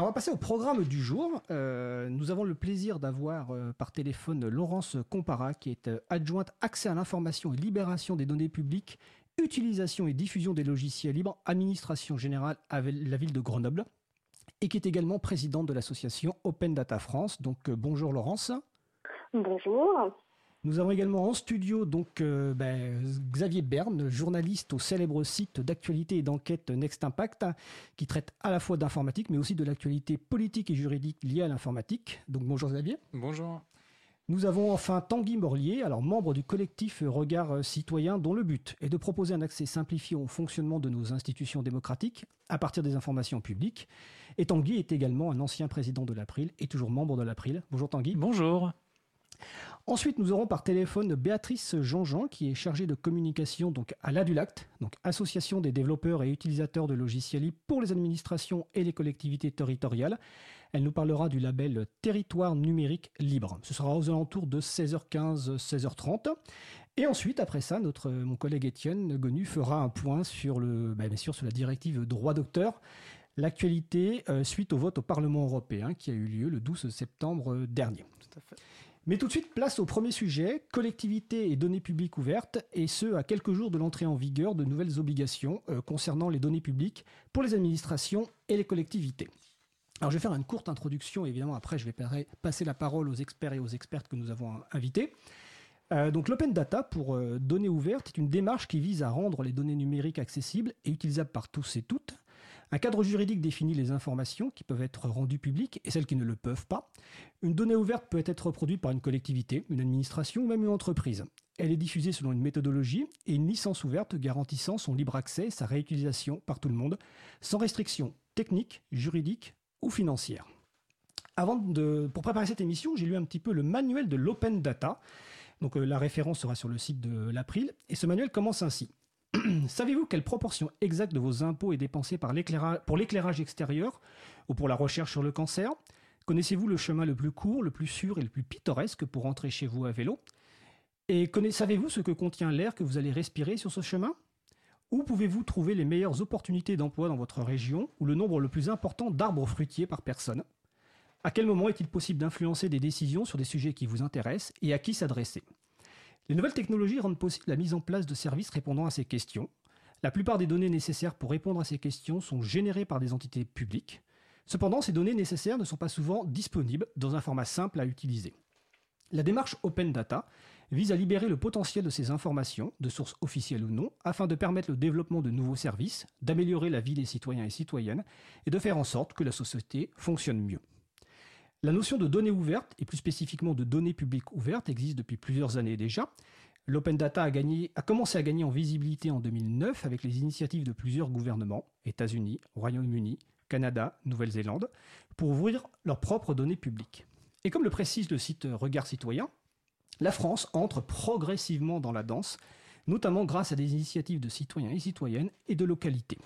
On va passer au programme du jour. Euh, nous avons le plaisir d'avoir euh, par téléphone Laurence Compara, qui est euh, adjointe accès à l'information et libération des données publiques, utilisation et diffusion des logiciels libres, administration générale à la ville de Grenoble, et qui est également présidente de l'association Open Data France. Donc bonjour Laurence. Bonjour. Nous avons également en studio donc euh, ben, Xavier Berne, journaliste au célèbre site d'actualité et d'enquête Next Impact, qui traite à la fois d'informatique mais aussi de l'actualité politique et juridique liée à l'informatique. Donc bonjour Xavier. Bonjour. Nous avons enfin Tanguy Morlier, alors membre du collectif Regard Citoyen, dont le but est de proposer un accès simplifié au fonctionnement de nos institutions démocratiques à partir des informations publiques. Et Tanguy est également un ancien président de l'April et toujours membre de l'April. Bonjour Tanguy. Bonjour. Ensuite, nous aurons par téléphone Béatrice Jean-Jean, qui est chargée de communication donc à l'ADULACT, donc Association des développeurs et utilisateurs de logiciels libres pour les administrations et les collectivités territoriales. Elle nous parlera du label Territoire numérique libre. Ce sera aux alentours de 16h15, 16h30. Et ensuite, après ça, notre, mon collègue Étienne Gonu fera un point sur, le, bah, bien sûr, sur la directive droit d'auteur l'actualité euh, suite au vote au Parlement européen qui a eu lieu le 12 septembre dernier. Tout à fait. Mais tout de suite, place au premier sujet, collectivité et données publiques ouvertes, et ce, à quelques jours de l'entrée en vigueur de nouvelles obligations euh, concernant les données publiques pour les administrations et les collectivités. Alors je vais faire une courte introduction, évidemment après je vais passer la parole aux experts et aux expertes que nous avons invités. Euh, donc l'open data pour euh, données ouvertes est une démarche qui vise à rendre les données numériques accessibles et utilisables par tous et toutes un cadre juridique définit les informations qui peuvent être rendues publiques et celles qui ne le peuvent pas. Une donnée ouverte peut être reproduite par une collectivité, une administration ou même une entreprise. Elle est diffusée selon une méthodologie et une licence ouverte garantissant son libre accès et sa réutilisation par tout le monde, sans restriction technique, juridique ou financière. Avant de, pour préparer cette émission, j'ai lu un petit peu le manuel de l'open data. Donc euh, la référence sera sur le site de l'April. Et ce manuel commence ainsi. Savez-vous quelle proportion exacte de vos impôts est dépensée pour l'éclairage extérieur ou pour la recherche sur le cancer? Connaissez-vous le chemin le plus court, le plus sûr et le plus pittoresque pour rentrer chez vous à vélo? Et savez-vous ce que contient l'air que vous allez respirer sur ce chemin? Où pouvez-vous trouver les meilleures opportunités d'emploi dans votre région ou le nombre le plus important d'arbres fruitiers par personne? À quel moment est-il possible d'influencer des décisions sur des sujets qui vous intéressent et à qui s'adresser? Les nouvelles technologies rendent possible la mise en place de services répondant à ces questions. La plupart des données nécessaires pour répondre à ces questions sont générées par des entités publiques. Cependant, ces données nécessaires ne sont pas souvent disponibles dans un format simple à utiliser. La démarche Open Data vise à libérer le potentiel de ces informations, de sources officielles ou non, afin de permettre le développement de nouveaux services, d'améliorer la vie des citoyens et citoyennes, et de faire en sorte que la société fonctionne mieux. La notion de données ouvertes, et plus spécifiquement de données publiques ouvertes, existe depuis plusieurs années déjà. L'open data a, commencé à gagner en visibilité en 2009 avec les initiatives de plusieurs gouvernements, États-Unis, Royaume-Uni, Canada, Nouvelle-Zélande, pour ouvrir leurs propres données publiques. Et comme le précise le site Regard Citoyen, la France entre progressivement dans la danse, notamment grâce à des initiatives de citoyens et citoyennes et de localités.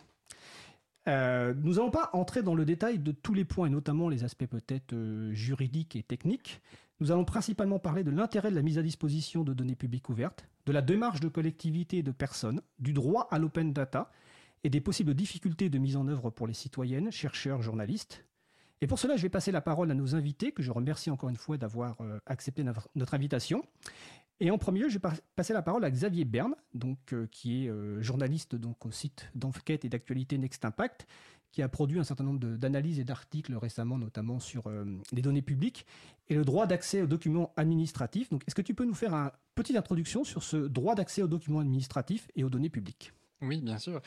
Euh, nous n'allons pas entrer dans le détail de tous les points, et notamment les aspects peut-être euh, juridiques et techniques. Nous allons principalement parler de l'intérêt de la mise à disposition de données publiques ouvertes, de la démarche de collectivité et de personnes, du droit à l'open data et des possibles difficultés de mise en œuvre pour les citoyennes, chercheurs, journalistes. Et pour cela, je vais passer la parole à nos invités, que je remercie encore une fois d'avoir euh, accepté notre invitation. Et en premier lieu, je vais passer la parole à Xavier Berne, donc, euh, qui est euh, journaliste donc, au site d'enquête et d'actualité Next Impact, qui a produit un certain nombre d'analyses et d'articles récemment, notamment sur euh, les données publiques et le droit d'accès aux documents administratifs. Donc, est-ce que tu peux nous faire une petite introduction sur ce droit d'accès aux documents administratifs et aux données publiques? Oui, bien sûr.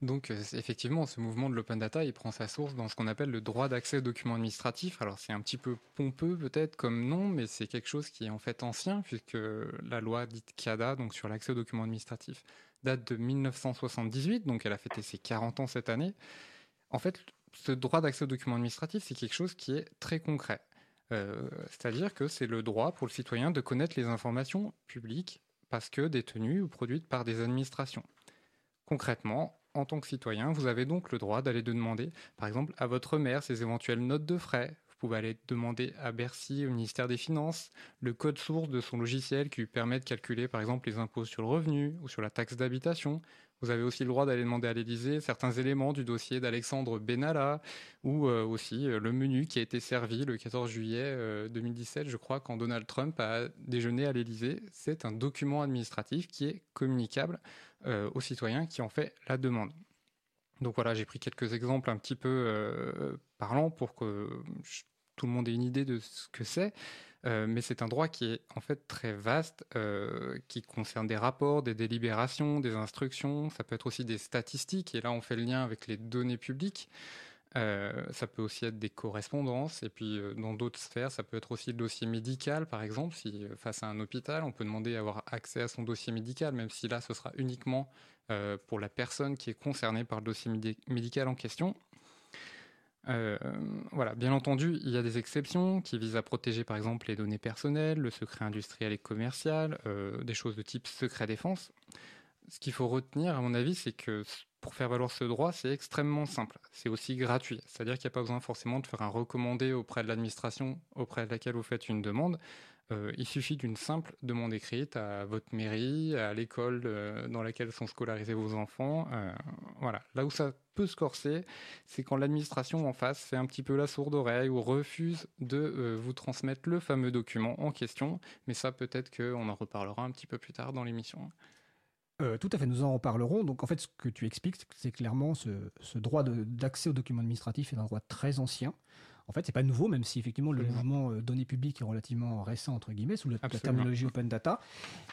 Donc euh, effectivement, ce mouvement de l'open data, il prend sa source dans ce qu'on appelle le droit d'accès aux documents administratifs. Alors c'est un petit peu pompeux peut-être comme nom, mais c'est quelque chose qui est en fait ancien, puisque la loi dite CADA, donc sur l'accès aux documents administratifs, date de 1978, donc elle a fêté ses 40 ans cette année. En fait, ce droit d'accès aux documents administratifs, c'est quelque chose qui est très concret. Euh, c'est-à-dire que c'est le droit pour le citoyen de connaître les informations publiques parce que détenues ou produites par des administrations. Concrètement, en tant que citoyen, vous avez donc le droit d'aller demander, par exemple, à votre maire ses éventuelles notes de frais. Vous pouvez aller demander à Bercy, au ministère des Finances, le code source de son logiciel qui lui permet de calculer, par exemple, les impôts sur le revenu ou sur la taxe d'habitation. Vous avez aussi le droit d'aller demander à l'Élysée certains éléments du dossier d'Alexandre Benalla ou euh, aussi euh, le menu qui a été servi le 14 juillet 2017, je crois, quand Donald Trump a déjeuné à l'Élysée. C'est un document administratif qui est communicable aux citoyens qui ont fait la demande. Donc voilà, j'ai pris quelques exemples un petit peu parlants pour que tout le monde ait une idée de ce que c'est. Euh, mais c'est un droit qui est en fait très vaste, euh, qui concerne des rapports, des délibérations, des instructions, ça peut être aussi des statistiques, et là on fait le lien avec les données publiques. Euh, ça peut aussi être des correspondances, et puis dans d'autres sphères, ça peut être aussi le dossier médical, par exemple, si face à un hôpital, on peut demander à avoir accès à son dossier médical, même si là, ce sera uniquement pour la personne qui est concernée par le dossier médical en question. Euh, voilà, bien entendu, il y a des exceptions qui visent à protéger par exemple les données personnelles, le secret industriel et commercial, euh, des choses de type secret défense. Ce qu'il faut retenir, à mon avis, c'est que pour faire valoir ce droit, c'est extrêmement simple. C'est aussi gratuit. C'est-à-dire qu'il n'y a pas besoin forcément de faire un recommandé auprès de l'administration auprès de laquelle vous faites une demande. Euh, il suffit d'une simple demande écrite à votre mairie, à l'école euh, dans laquelle sont scolarisés vos enfants. Euh, voilà. Là où ça peut se corser, c'est quand l'administration en face fait un petit peu la sourde oreille ou refuse de vous transmettre le fameux document en question. Mais ça, peut-être qu'on en reparlera un petit peu plus tard dans l'émission. tout à fait, nous en reparlerons. Donc en fait, ce que tu expliques, c'est clairement ce, ce droit d'accès aux documents administratifs est un droit très ancien. En fait, c'est pas nouveau, même si effectivement le mouvement euh, données publiques est relativement récent entre guillemets sous la terminologie open data,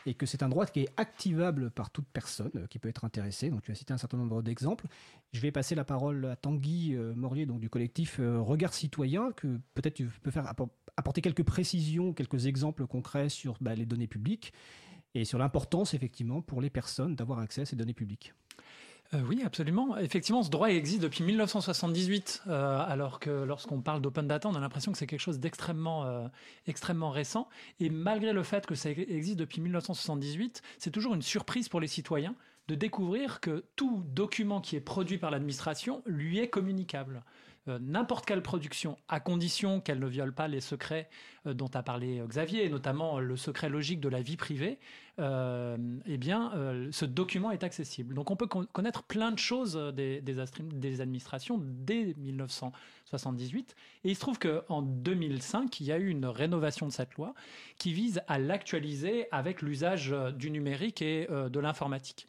et que c'est un droit qui est activable par toute personne euh, qui peut être intéressée. Donc tu as cité un certain nombre d'exemples. Je vais passer la parole à Tanguy euh, Morier, donc du collectif Regard Citoyen, que peut-être tu peux faire apporter quelques précisions, quelques exemples concrets sur bah, les données publiques et sur l'importance effectivement pour les personnes d'avoir accès à ces données publiques. Euh, oui, absolument. Effectivement, ce droit existe depuis 1978, euh, alors que lorsqu'on parle d'open data, on a l'impression que c'est quelque chose d'extrêmement euh, extrêmement récent. Et malgré le fait que ça existe depuis 1978, c'est toujours une surprise pour les citoyens de découvrir que tout document qui est produit par l'administration lui est communicable. Euh, n'importe quelle production, à condition qu'elle ne viole pas les secrets euh, dont a parlé euh, Xavier, et notamment le secret logique de la vie privée, eh bien, ce document est accessible. Donc on peut connaître plein de choses des, des, administrations dès 1978. Et il se trouve qu'en 2005, il y a eu une rénovation de cette loi qui vise à l'actualiser avec l'usage du numérique et de l'informatique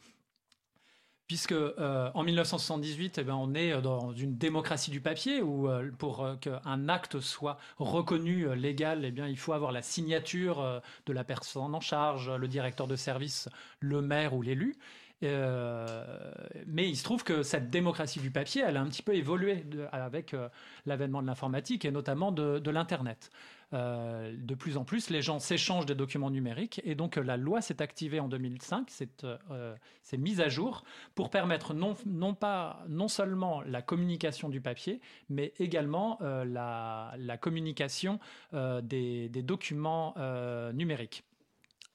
puisque euh, en 1978, eh ben, on est dans une démocratie du papier où euh, pour euh, qu'un acte soit reconnu légal, eh bien, il faut avoir la signature de la personne en charge, le directeur de service, le maire ou l'élu. mais il se trouve que cette démocratie du papier, elle a un petit peu évolué avec l'avènement de l'informatique et notamment de l'Internet. Euh, de plus en plus, les gens s'échangent des documents numériques et donc euh, la loi s'est activée en 2005, euh, c'est mise à jour pour permettre non, non, pas, non seulement la communication du papier, mais également la, communication des, documents numériques.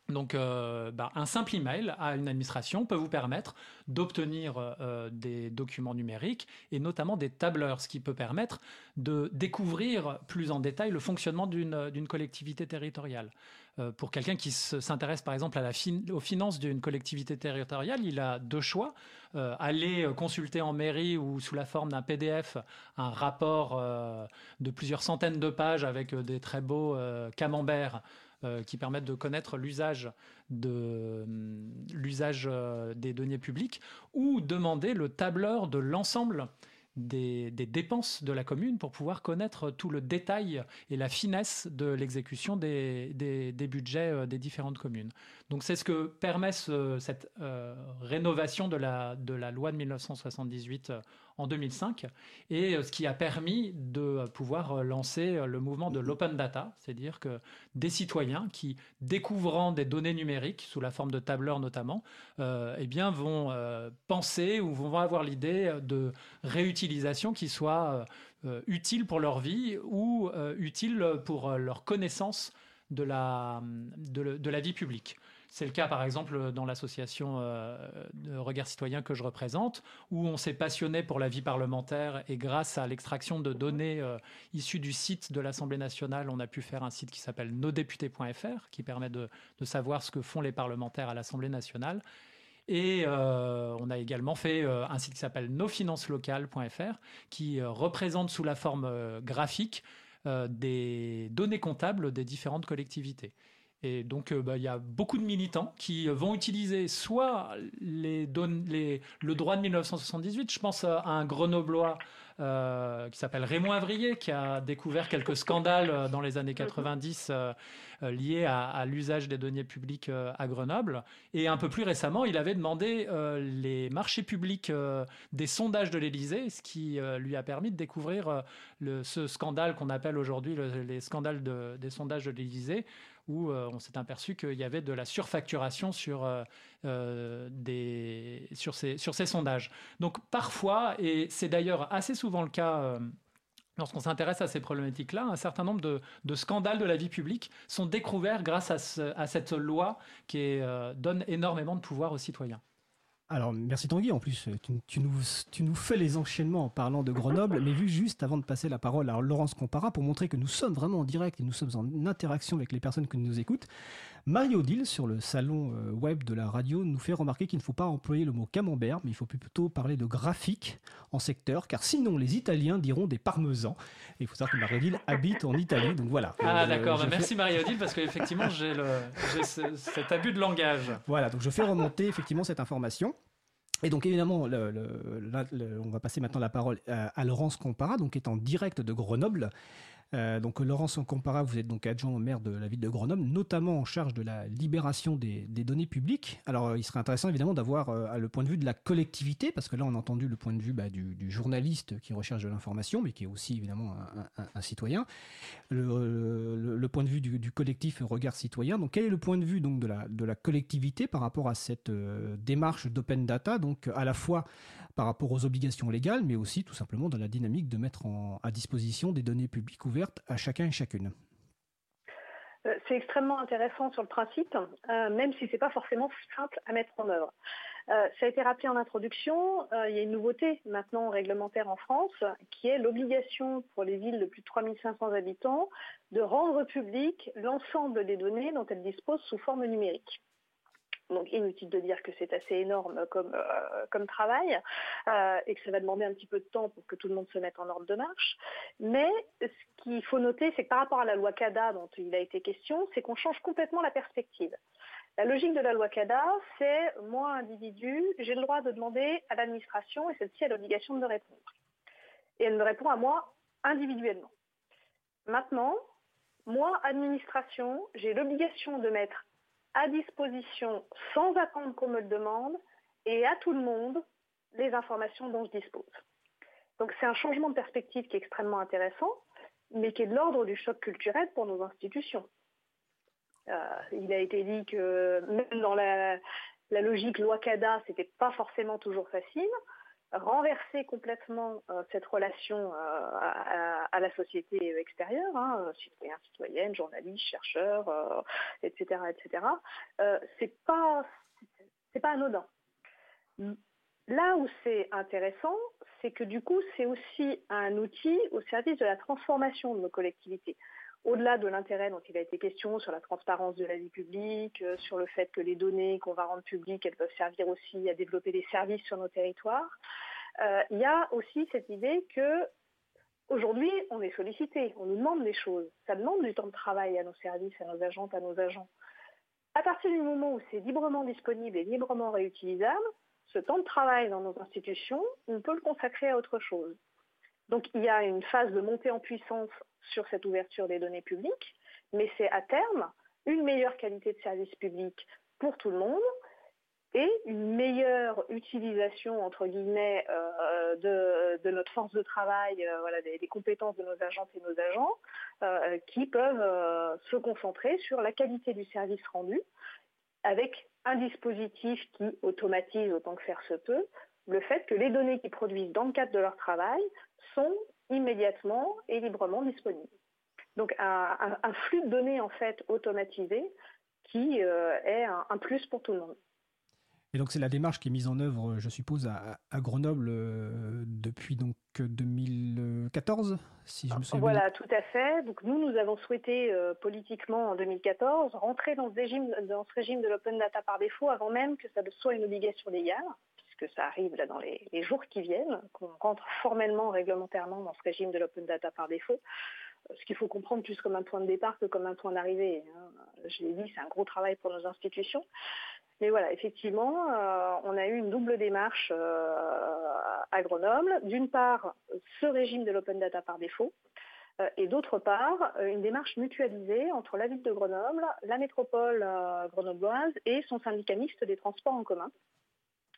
Donc, euh, bah, un simple email à une administration peut vous permettre d'obtenir euh, des documents numériques et notamment des tableurs, ce qui peut permettre de découvrir plus en détail le fonctionnement d'une collectivité territoriale. Euh, pour quelqu'un qui s'intéresse par exemple à la aux finances d'une collectivité territoriale, il a deux choix. aller consulter en mairie ou sous la forme d'un PDF un rapport de plusieurs centaines de pages avec des très beaux camemberts euh, qui permettent de connaître l'usage de l'usage euh, des données publiques ou demander le tableur de l'ensemble des, dépenses de la commune pour pouvoir connaître tout le détail et la finesse de l'exécution des, budgets euh, des différentes communes. Donc c'est ce que permet cette rénovation de la, de la loi de 1978 en 2005 et euh, ce qui a permis de pouvoir euh, lancer euh, le mouvement de l'open data, c'est-à-dire que des citoyens qui, découvrant des données numériques sous la forme de tableurs notamment, eh bien vont penser ou vont avoir l'idée de réutilisation qui soit utile pour leur vie ou utile pour leur connaissance de la, de la vie publique. C'est le cas, par exemple, dans l'association euh, de Regard Citoyen que je représente, où on s'est passionné pour la vie parlementaire et grâce à l'extraction de données euh, issues du site de l'Assemblée nationale, on a pu faire un site qui s'appelle nosdéputés.fr, qui permet de, savoir ce que font les parlementaires à l'Assemblée nationale. Et on a également fait un site qui s'appelle nosfinanceslocales.fr qui représente sous la forme graphique des données comptables des différentes collectivités. Et donc, bah, il y a beaucoup de militants qui vont utiliser soit les, les, le droit de 1978, je pense à un grenoblois euh, qui s'appelle Raymond Avrier, qui a découvert quelques scandales euh, dans les années 90 euh, liés à, l'usage des deniers publics à Grenoble. Et un peu plus récemment, il avait demandé les marchés publics des sondages de l'Élysée, ce qui lui a permis de découvrir le, ce scandale qu'on appelle aujourd'hui les scandales des sondages de l'Élysée, où on s'est aperçu qu'il y avait de la surfacturation sur, des, sur, ces, sur ces sondages. Donc parfois, et c'est d'ailleurs assez souvent le cas euh, lorsqu'on s'intéresse à ces problématiques-là, un certain nombre de, scandales de la vie publique sont découverts grâce à, cette loi qui euh, donne énormément de pouvoir aux citoyens. Alors, merci Tanguy. En plus, tu, nous, tu, nous, fais les enchaînements en parlant de Grenoble, mais vu juste avant de passer la parole à Laurence Compara pour montrer que nous sommes vraiment en direct et nous sommes en interaction avec les personnes qui nous écoutent, Mario Dill, sur le salon euh, web de la radio, nous fait remarquer qu'il ne faut pas employer le mot camembert, mais il faut plutôt parler de graphique en secteur, car sinon les Italiens diront des parmesans. Et il faut savoir que Mario Dill habite en Italie, donc voilà. Ah d'accord, bah, merci Mario Dill, parce qu'effectivement j'ai cet abus de langage. Voilà, donc je fais remonter effectivement cette information. Et donc évidemment, on va passer maintenant la parole à, à Laurence Compara, donc qui est en direct de Grenoble. Euh, donc Laurence Compara, vous êtes donc adjoint au maire de la ville de Grenoble, notamment en charge de la libération des, données publiques. Alors il serait intéressant évidemment d'avoir euh, le point de vue de la collectivité, parce que là on a entendu le point de vue bah, du, journaliste qui recherche de l'information, mais qui est aussi évidemment un, citoyen. Le, point de vue du, collectif Regard Citoyen. Donc quel est le point de vue donc de la, collectivité par rapport à cette euh, démarche d'open data, donc à la fois par rapport aux obligations légales, mais aussi tout simplement dans la dynamique de mettre à disposition des données publiques ouvertes à chacun et chacune. Euh, c'est extrêmement intéressant sur le principe, euh, même si ce n'est pas forcément simple à mettre en œuvre. Euh, ça a été rappelé en introduction, il y a une nouveauté maintenant réglementaire en France, qui est l'obligation pour les villes de plus de 3500 habitants de rendre public l'ensemble des données dont elles disposent sous forme numérique. Donc inutile de dire que c'est assez énorme comme, euh, travail euh, et que ça va demander un petit peu de temps pour que tout le monde se mette en ordre de marche. Mais ce qu'il faut noter, c'est que par rapport à la loi CADA dont il a été question, c'est qu'on change complètement la perspective. La logique de la loi CADA, c'est moi, individu, j'ai le droit de demander à l'administration et celle-ci a l'obligation de me répondre. Et elle me répond à moi individuellement. Maintenant, moi, administration, j'ai l'obligation de mettre à disposition sans attendre qu'on me le demande et à tout le monde les informations dont je dispose. Donc c'est un changement de perspective qui est extrêmement intéressant, mais qui est de l'ordre du choc culturel pour nos institutions. Euh, il a été dit que même dans la, logique loi CADA, ce n'était pas forcément toujours facile renverser complètement euh, cette relation euh, à, la société extérieure, hein, citoyens, citoyennes, journalistes, chercheurs, etc., etc. c'est pas c'est pas anodin. Là où c'est intéressant, c'est que du coup, c'est aussi un outil au service de la transformation de nos collectivités au-delà de l'intérêt dont il a été question sur la transparence de la vie publique, euh, sur le fait que les données qu'on va rendre publiques, elles peuvent servir aussi à développer des services sur nos territoires, euh, il y a aussi cette idée que aujourd'hui, on est sollicité, on nous demande des choses. Ça demande du temps de travail à nos services, à nos agentes, à nos agents. À partir du moment où c'est librement disponible et librement réutilisable, ce temps de travail dans nos institutions, on peut le consacrer à autre chose. Donc il y a une phase de montée en puissance sur cette ouverture des données publiques, mais c'est à terme une meilleure qualité de service public pour tout le monde et une meilleure utilisation entre guillemets euh, de, notre force de travail, euh, des, compétences de nos agentes et nos agents, euh, qui peuvent se concentrer sur la qualité du service rendu, avec un dispositif qui automatise autant que faire se peut le fait que les données qu'ils produisent dans le cadre de leur travail sont immédiatement et librement disponibles. Donc un, flux de données en fait automatisé qui euh, est un, plus pour tout le monde. Et donc c'est la démarche qui est mise en œuvre, je suppose, à, Grenoble euh, depuis donc 2014, si je me souviens Voilà, tout à fait. Donc nous, nous avons souhaité euh, politiquement en 2014 rentrer dans ce régime, dans ce régime de l'open data par défaut avant même que ça soit une obligation légale, puisque ça arrive là dans les, jours qui viennent, qu'on rentre formellement, réglementairement dans ce régime de l'open data par défaut ce qu'il faut comprendre plus comme un point de départ que comme un point d'arrivée. Hein. Je l'ai dit, c'est un gros travail pour nos institutions. Mais voilà, effectivement, euh, on a eu une double démarche euh, à Grenoble. D'une part, ce régime de l'open data par défaut, euh, et d'autre part, une démarche mutualisée entre la ville de Grenoble, la métropole grenobloise et son syndicat mixte des transports en commun,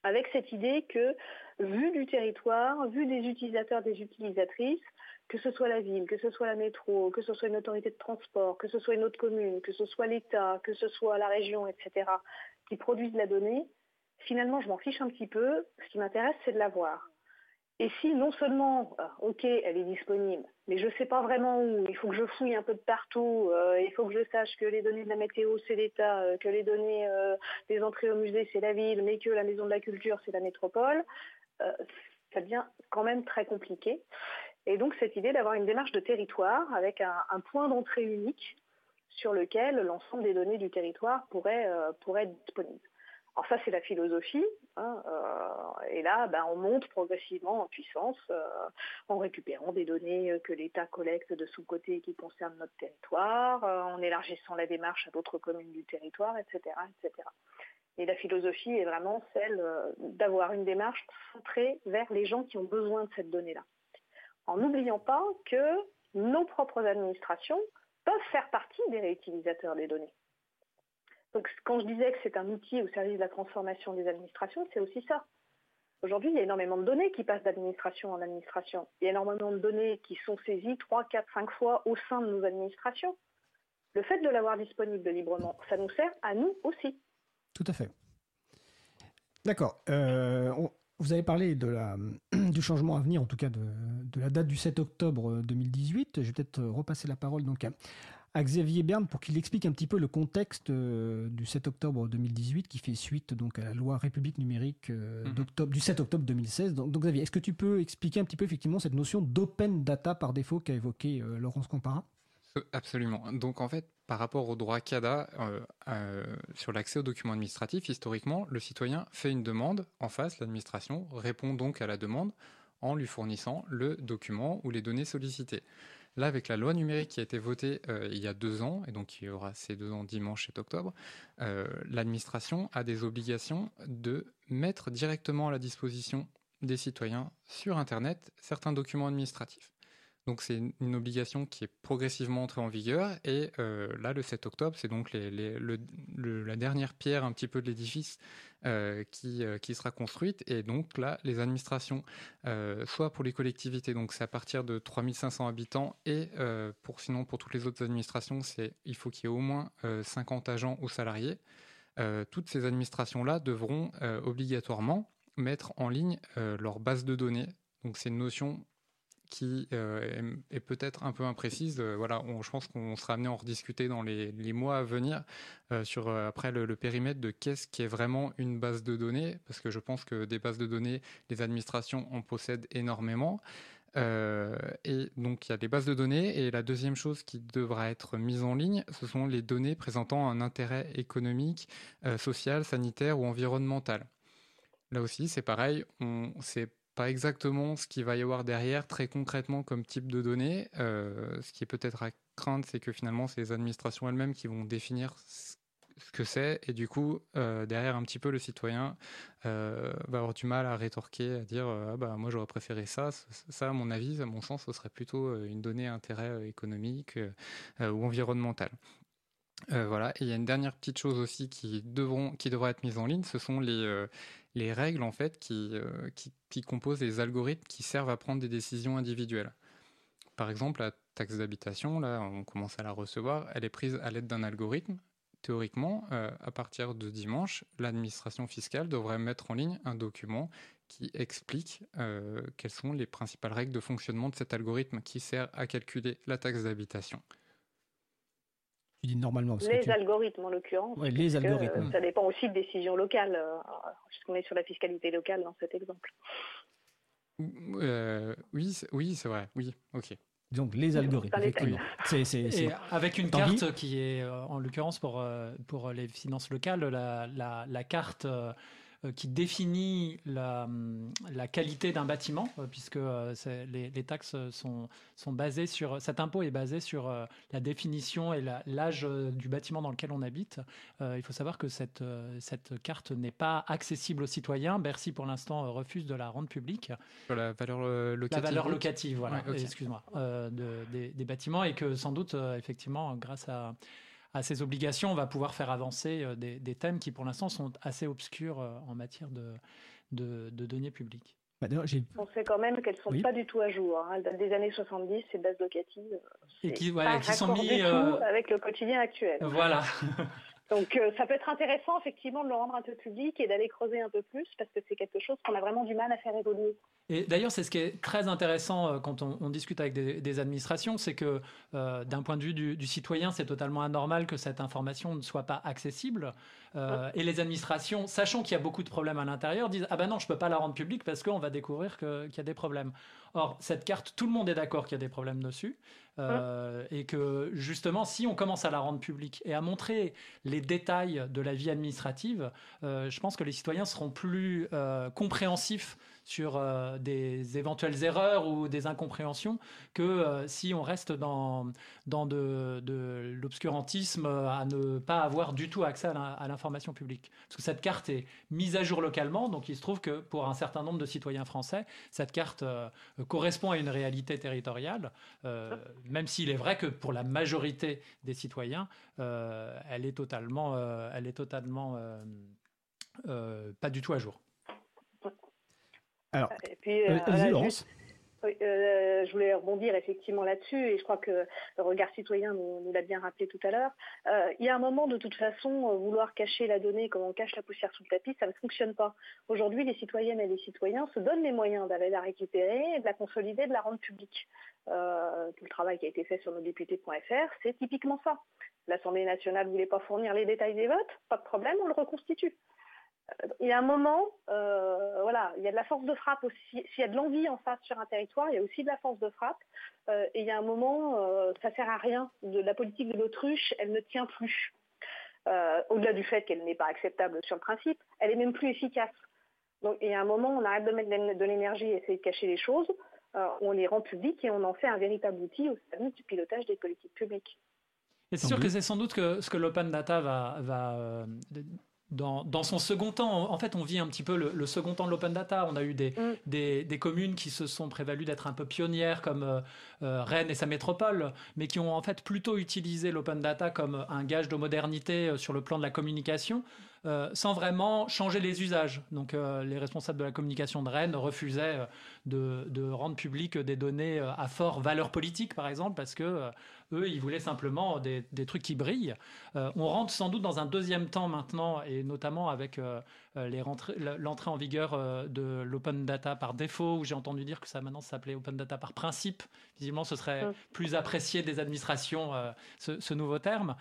avec cette idée que, vu du territoire, vu des utilisateurs, des utilisatrices, que ce soit la ville, que ce soit la métro, que ce soit une autorité de transport, que ce soit une autre commune, que ce soit l'État, que ce soit la région, etc., qui produisent la donnée, finalement, je m'en fiche un petit peu. Ce qui m'intéresse, c'est de la voir. Et si non seulement, euh, ok, elle est disponible, mais je ne sais pas vraiment où, il faut que je fouille un peu de partout, euh, il faut que je sache que les données de la météo, c'est l'État, euh, que les données des entrées au musée, c'est la ville, mais que la maison de la culture, c'est la métropole, ça devient quand même très compliqué. Et donc cette idée d'avoir une démarche de territoire avec un, point d'entrée unique sur lequel l'ensemble des données du territoire pourrait, euh, être disponible. Alors ça c'est la philosophie, hein, euh, et là ben, on monte progressivement en puissance euh, en récupérant des données que l'État collecte de son côté qui concernent notre territoire, en élargissant la démarche à d'autres communes du territoire, etc., etc. Et la philosophie est vraiment celle d'avoir une démarche centrée vers les gens qui ont besoin de cette donnée-là en n'oubliant pas que nos propres administrations peuvent faire partie des réutilisateurs des données. Donc quand je disais que c'est un outil au service de la transformation des administrations, c'est aussi ça. Aujourd'hui, il y a énormément de données qui passent d'administration en administration. Il y a énormément de données qui sont saisies 3, 4, 5 fois au sein de nos administrations. Le fait de l'avoir disponible librement, ça nous sert à nous aussi. Tout à fait. D'accord. Euh, vous avez parlé de du changement à venir, en tout cas de, la date du 7 octobre 2018. Je vais peut-être repasser la parole donc à, Xavier Berne pour qu'il explique un petit peu le contexte euh, du 7 octobre 2018 qui fait suite donc à la loi République numérique euh, mhm. d'octobre, du 7 octobre 2016. Donc, Xavier, est-ce que tu peux expliquer un petit peu effectivement cette notion d'open data par défaut qu'a évoqué euh, Laurence Compara Absolument. Donc en fait, par rapport au droit CADA sur l'accès aux documents administratifs, historiquement, le citoyen fait une demande en face, l'administration répond donc à la demande en lui fournissant le document ou les données sollicitées. Là, avec la loi numérique qui a été votée euh, il y a deux ans, et donc il y aura ces deux ans dimanche 7 octobre, l'administration a des obligations de mettre directement à la disposition des citoyens sur Internet certains documents administratifs. Donc c'est une obligation qui est progressivement entrée en vigueur et euh, là le 7 octobre c'est donc la dernière pierre un petit peu de l'édifice euh, euh, qui, sera construite. Et donc là les administrations soit pour les collectivités donc c'est à partir de 3500 habitants et pour sinon pour toutes les autres administrations c'est il faut qu'il y ait au moins 50 agents ou salariés. Toutes ces administrations là devront obligatoirement mettre en ligne leur base de données. Donc c'est une notion qui euh, est, peut-être un peu imprécise. Euh, voilà, je pense qu'on sera amené à en rediscuter dans les, mois à venir euh, sur après le, périmètre de qu'est-ce qui est vraiment une base de données, parce que je pense que des bases de données, les administrations en possèdent énormément. et donc il y a des bases de données. Et la deuxième chose qui devra être mise en ligne, ce sont les données présentant un intérêt économique, social, sanitaire ou environnemental. Là aussi, c'est pareil, on, c'est pas exactement ce qu'il va y avoir derrière très concrètement comme type de données. Euh, ce qui est peut-être à craindre, c'est que finalement, c'est les administrations elles-mêmes qui vont définir ce que c'est. Et du coup euh, derrière un petit peu le citoyen euh, va avoir du mal à rétorquer à dire ah bah moi j'aurais préféré ça ça à mon avis. À mon sens ce serait plutôt une donnée intérêt économique ou environnemental voilà. Et il y a une dernière petite chose aussi qui devront qui devra être mise en ligne. Ce sont les les règles en fait euh, qui, qui, composent les algorithmes qui servent à prendre des décisions individuelles. Par exemple, la taxe d'habitation, là, on commence à la recevoir, elle est prise à l'aide d'un algorithme. Théoriquement, euh, à partir de dimanche, l'administration fiscale devrait mettre en ligne un document qui explique euh, quelles sont les principales règles de fonctionnement de cet algorithme qui sert à calculer la taxe d'habitation. Tu dis normalement. les algorithmes en l'occurrence. Oui, les algorithmes. ça dépend aussi de décisions locales, puisqu'on est sur la fiscalité locale dans cet exemple. oui, oui, c'est vrai. Oui, ok. Donc les algorithmes, effectivement. Et avec une carte qui est, en l'occurrence pour, pour les finances locales, la, la, la carte euh, qui définit la, hum, la qualité d'un bâtiment, euh, puisque euh, les, les, taxes sont, sont basées sur. Cet impôt est basé sur la définition et l'âge du bâtiment dans lequel on habite. il faut savoir que cette, cette carte n'est pas accessible aux citoyens. Bercy, pour l'instant, refuse de la rendre publique. la valeur locative. La valeur locative, voilà, excuse-moi, de, des, des, bâtiments, et que sans doute, effectivement, grâce à à ces obligations, on va pouvoir faire avancer euh, des, thèmes qui, pour l'instant, sont assez obscurs euh, en matière de, de, deniers publics. Bah, on sait quand même qu'elles ne sont pas du tout à jour. Hein. Des années 70, ces bases locatives. Et qui, voilà, qui sont mis. Euh, avec le quotidien actuel. Voilà. Donc euh, ça peut être intéressant effectivement de le rendre un peu public et d'aller creuser un peu plus parce que c'est quelque chose qu'on a vraiment du mal à faire évoluer. Et d'ailleurs, c'est ce qui est très intéressant euh, quand on, discute avec des, administrations, c'est que euh, d'un point de vue du, citoyen, c'est totalement anormal que cette information ne soit pas accessible. Et les administrations, sachant qu'il y a beaucoup de problèmes à l'intérieur, disent ah ben non, je peux pas la rendre publique parce qu'on va découvrir qu'il y a des problèmes. Or, cette carte, tout le monde est d'accord qu'il y a des problèmes dessus. Euh, et que justement, si on commence à la rendre publique et à montrer les détails de la vie administrative, euh, je pense que les citoyens seront plus euh, compréhensifs sur euh, des éventuelles erreurs ou des incompréhensions que euh, si on reste dans, dans de, de l'obscurantisme à ne pas avoir du tout accès à l'information publique. Parce que cette carte est mise à jour localement, donc il se trouve que pour un certain nombre de citoyens français, cette carte euh, correspond à une réalité territoriale, même s'il est vrai que pour la majorité des citoyens, elle est totalement, elle est totalement pas du tout à jour. Alors, et puis, euh, euh, euh, je voulais rebondir effectivement là-dessus et je crois que le regard citoyen nous, l'a bien rappelé tout à l'heure. il y a un moment, de toute façon, vouloir cacher la donnée comme on cache la poussière sous le tapis, ça ne fonctionne pas. Aujourd'hui, les citoyennes et les citoyens se donnent les moyens d'aller la récupérer, de la consolider, de la rendre publique. tout le travail qui a été fait sur nos députés.fr, c'est typiquement ça. L'Assemblée nationale ne voulait pas fournir les détails des votes, pas de problème, on le reconstitue il y a un moment, euh, voilà, il y a de la force de frappe aussi. S'il y a de l'envie en face sur un territoire, il y a aussi de la force de frappe. Euh, et il y a un moment, euh, ça sert à rien. De la politique de l'autruche, elle ne tient plus. Au-delà du fait qu'elle n'est pas acceptable sur le principe, elle est même plus efficace. Donc, il y a un moment, on arrête de mettre de l'énergie et essayer de cacher les choses. on les rend publiques et on en fait un véritable outil au service du pilotage des politiques publiques. Et c'est sûr que c'est sans doute que ce que l'open data va, va dans, son second temps, en fait, on vit un petit peu le, second temps de l'open data. On a eu des, mm. des, communes qui se sont prévalues d'être un peu pionnières, comme euh, euh, Rennes et sa métropole, mais qui ont en fait plutôt utilisé l'open data comme un gage de modernité euh, sur le plan de la communication. Euh, sans vraiment changer les usages. Donc euh, les responsables de la communication de Rennes refusaient euh, de, rendre public des données à fort valeur politique, par exemple, parce que eux, ils voulaient simplement des, trucs qui brillent. on rentre sans doute dans un deuxième temps maintenant, et notamment avec l'entrée en vigueur de l'open data par défaut, où j'ai entendu dire que ça maintenant s'appelait open data par principe. Visiblement, ce serait mmh. plus apprécié des administrations, ce, ce, nouveau terme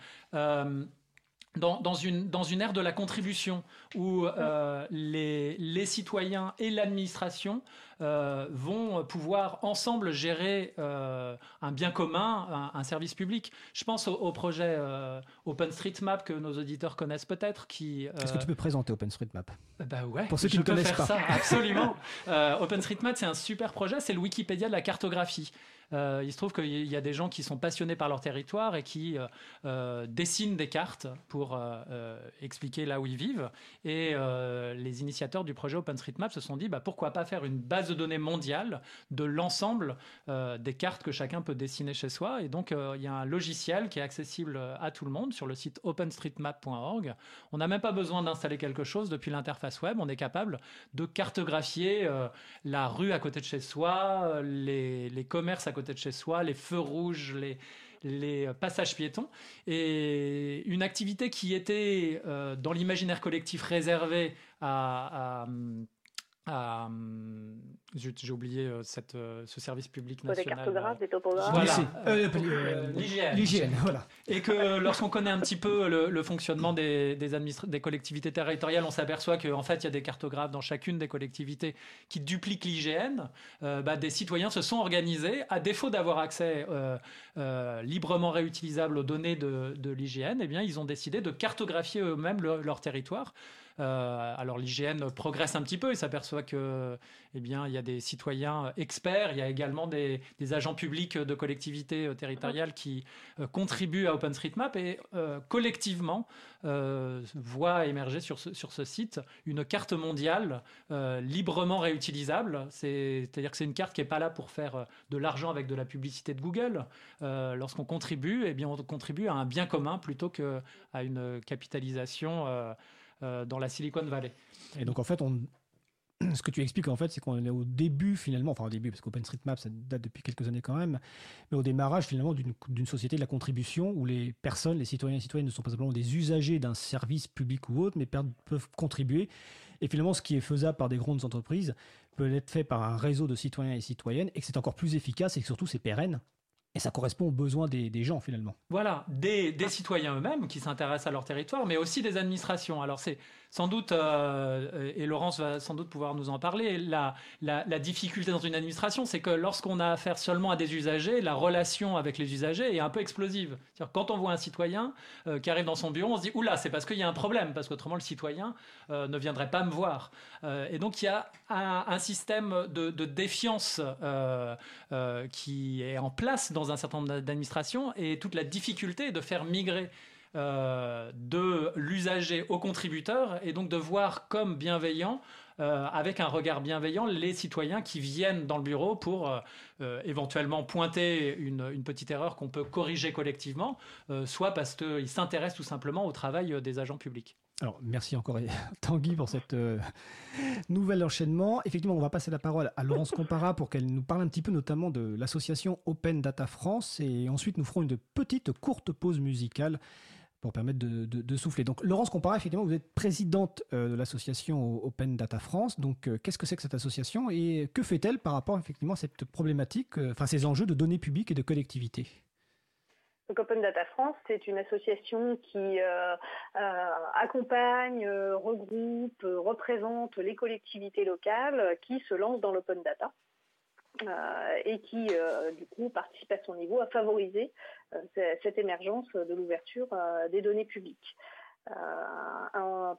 dans, une, dans ère de la contribution où euh, les, citoyens et l'administration euh, vont pouvoir ensemble gérer euh, un bien commun, un, service public. Je pense au, projet OpenStreetMap que nos auditeurs connaissent peut-être. qui. Est-ce que tu peux présenter OpenStreetMap? Bah ouais. Pour ceux qui ne connaissent pas. Ça, absolument. OpenStreetMap, c'est un super projet. C'est le Wikipédia de la cartographie. Euh, il se trouve qu'il y a des gens qui sont passionnés par leur territoire et qui euh, euh, dessinent des cartes pour expliquer là où ils vivent. Et les initiateurs du projet OpenStreetMap se sont dit bah, pourquoi pas faire une base de données mondiale de l'ensemble des cartes que chacun peut dessiner chez soi. Et donc il y a un logiciel qui est accessible à tout le monde sur le site openstreetmap.org. On n'a même pas besoin d'installer quelque chose depuis l'interface web. On est capable de cartographier la rue à côté de chez soi, les, les commerces à côté de chez soi, les feux rouges, les, les passages piétons. Et une activité qui était euh, dans l'imaginaire collectif réservée à, j'ai oublié euh, cette, euh, ce service public national. Des cartographes, des topographes. Voilà. L'hygiène. Voilà. Et que lorsqu'on connaît un petit peu le, fonctionnement des, des, des, collectivités territoriales, on s'aperçoit qu'en fait, il y a des cartographes dans chacune des collectivités qui dupliquent l'hygiène. bah, des citoyens se sont organisés, à défaut d'avoir accès librement réutilisable aux données de, de l'hygiène, eh bien, ils ont décidé de cartographier eux-mêmes leur territoire euh, alors l'IGN progresse un petit peu et s'aperçoit que, eh bien, il y a des citoyens experts, il y a également des, agents publics de collectivités euh, territoriales qui euh, contribuent à OpenStreetMap et collectivement voient émerger sur ce, sur ce site une carte mondiale librement réutilisable. C'est-à-dire que c'est une carte qui n'est pas là pour faire de l'argent avec de la publicité de Google. Lorsqu'on contribue, eh bien, on contribue à un bien commun plutôt qu'à une capitalisation dans la Silicon Valley. Et donc en fait, ce que tu expliques en fait, c'est qu'on est au début finalement, enfin au début, parce qu'OpenStreetMap ça date depuis quelques années quand même, mais au démarrage finalement d'une société de la contribution où les personnes, les citoyens et citoyennes ne sont pas simplement des usagers d'un service public ou autre, mais peuvent contribuer. Et finalement, ce qui est faisable par des grandes entreprises peut être fait par un réseau de citoyens et citoyennes, et que c'est encore plus efficace et que surtout c'est pérenne et ça correspond aux besoins des, gens finalement. Voilà, des, citoyens eux-mêmes qui s'intéressent à leur territoire, mais aussi des administrations. Alors c'est sans doute, euh, et Laurence va sans doute pouvoir nous en parler, la, difficulté dans une administration, c'est que lorsqu'on a affaire seulement à des usagers, la relation avec les usagers est un peu explosive. Quand on voit un citoyen euh, qui arrive dans son bureau, on se dit, oula, c'est parce qu'il y a un problème, parce qu'autrement le citoyen euh, ne viendrait pas me voir. et donc il y a un, système de, de défiance qui est en place dans un certain nombre d'administrations et toute la difficulté de faire migrer euh, de l'usager au contributeur et donc de voir comme bienveillant euh, avec un regard bienveillant les citoyens qui viennent dans le bureau pour euh, éventuellement pointer une, petite erreur qu'on peut corriger collectivement, soit parce qu'ils s'intéressent tout simplement au travail des agents publics. Alors, merci encore Tanguy pour cette nouvel enchaînement. Effectivement, on va passer la parole à Laurence Compara pour qu'elle nous parle un petit peu notamment de l'association Open Data France et ensuite nous ferons une petite courte pause musicale pour permettre de, souffler. Donc, Laurence Compara, effectivement, vous êtes présidente euh, de l'association Open Data France. Donc, euh, qu'est-ce que c'est que cette association et que fait-elle par rapport effectivement à cette problématique, euh, enfin ces enjeux de données publiques et de collectivité donc Open Data France, c'est une association qui accompagne, regroupe, représente les collectivités locales qui se lancent dans l'open data. Euh, et qui, euh, du coup, participe à son niveau à favoriser euh, cette émergence de l'ouverture des données publiques.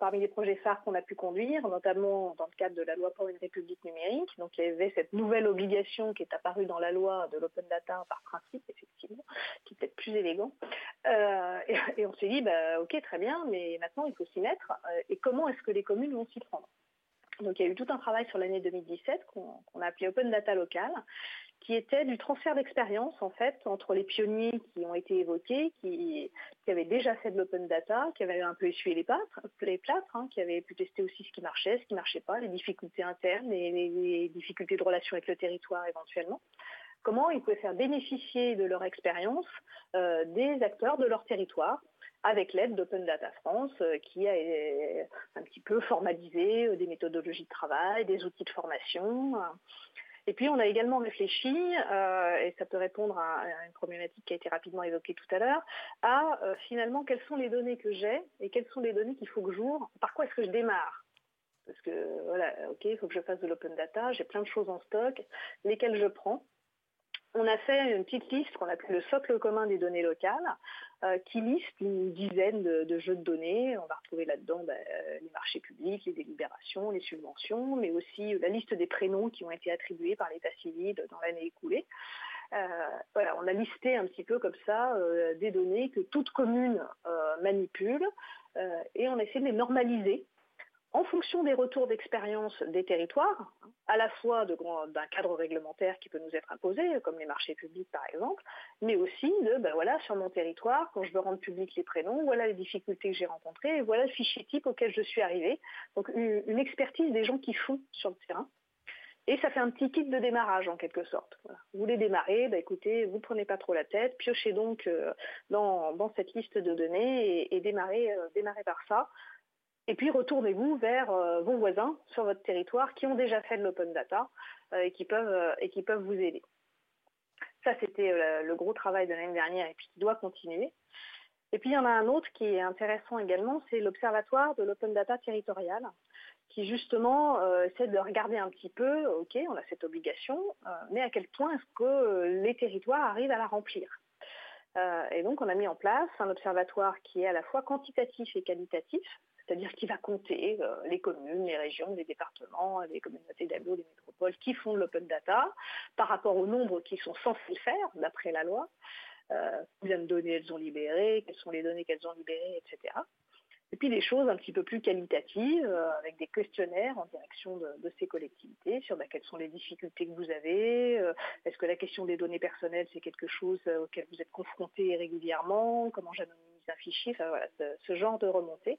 Parmi les projets phares qu'on a pu conduire, notamment dans le cadre de la loi pour une république numérique, donc il y avait cette nouvelle obligation qui est apparue dans la loi de l'open data par principe, effectivement, qui est peut-être plus élégant. et, on s'est dit, bah, ok, très bien, mais maintenant il faut s'y mettre. et comment est-ce que les communes vont s'y prendre? Donc il y a eu tout un travail sur l'année 2017 qu'on a appelé Open Data Local, qui était du transfert d'expérience en fait entre les pionniers qui ont été évoqués, qui, avaient déjà fait de l'open data, qui avaient un peu essuyé les, plâtres, hein, qui avaient pu tester aussi ce qui marchait, ce qui ne marchait pas, les difficultés internes, les, les, difficultés de relation avec le territoire éventuellement. Comment ils pouvaient faire bénéficier de leur expérience euh, des acteurs de leur territoire avec l'aide d'Open Data France, euh, qui a euh, un petit peu formalisé euh, des méthodologies de travail, des outils de formation. Et puis on a également réfléchi, et ça peut répondre à, une problématique qui a été rapidement évoquée tout à l'heure, à finalement quelles sont les données que j'ai et quelles sont les données qu'il faut que j'ouvre, par quoi est-ce que je démarre? Parce que voilà, ok, il faut que je fasse de l'open data, j'ai plein de choses en stock, lesquelles je prends on a fait une petite liste qu'on appelle le socle commun des données locales, euh, qui liste une dizaine de, jeux de données. On va retrouver là-dedans ben, euh, les marchés publics, les délibérations, les subventions, mais aussi la liste des prénoms qui ont été attribués par l'État civil dans l'année écoulée. Euh, voilà, on a listé un petit peu comme ça des données que toute commune manipule et on a essayé de les normaliser en fonction des retours d'expérience des territoires, à la fois d'un cadre réglementaire qui peut nous être imposé, comme les marchés publics par exemple, mais aussi de, ben voilà, sur mon territoire, quand je veux rendre public les prénoms, voilà les difficultés que j'ai rencontrées, voilà le fichier type auquel je suis arrivé. Donc une, expertise des gens qui font sur le terrain. Et ça fait un petit kit de démarrage en quelque sorte. Vous voulez démarrer, bah écoutez, vous prenez pas trop la tête, piochez donc euh, dans, cette liste de données et, démarrez, euh, démarrez par ça Et puis retournez-vous vers vos voisins sur votre territoire qui ont déjà fait de l'open data et, qui peuvent, et qui peuvent vous aider. Ça, c'était le gros travail de l'année dernière et puis qui doit continuer. Et puis il y en a un autre qui est intéressant également, c'est l'Observatoire de l'open data territorial, qui justement essaie de regarder un petit peu, ok, on a cette obligation, mais à quel point est-ce que les territoires arrivent à la remplir? Euh, et donc, on a mis en place un observatoire qui est à la fois quantitatif et qualitatif, c'est-à-dire qui va compter euh, les communes, les régions, les départements, les communautés d'agglo, les métropoles qui font de l'open data par rapport au nombre qui sont censés le faire d'après la loi. Euh, combien de données elles ont libérées, quelles sont les données qu'elles ont libérées, etc. Et puis des choses un petit peu plus qualitatives, euh, avec des questionnaires en direction de, ces collectivités sur bah, quelles sont les difficultés que vous avez, euh, est-ce que la question des données personnelles, c'est quelque chose auquel vous êtes confronté régulièrement, comment j'anonymise un fichier, voilà, ce, genre de remontée,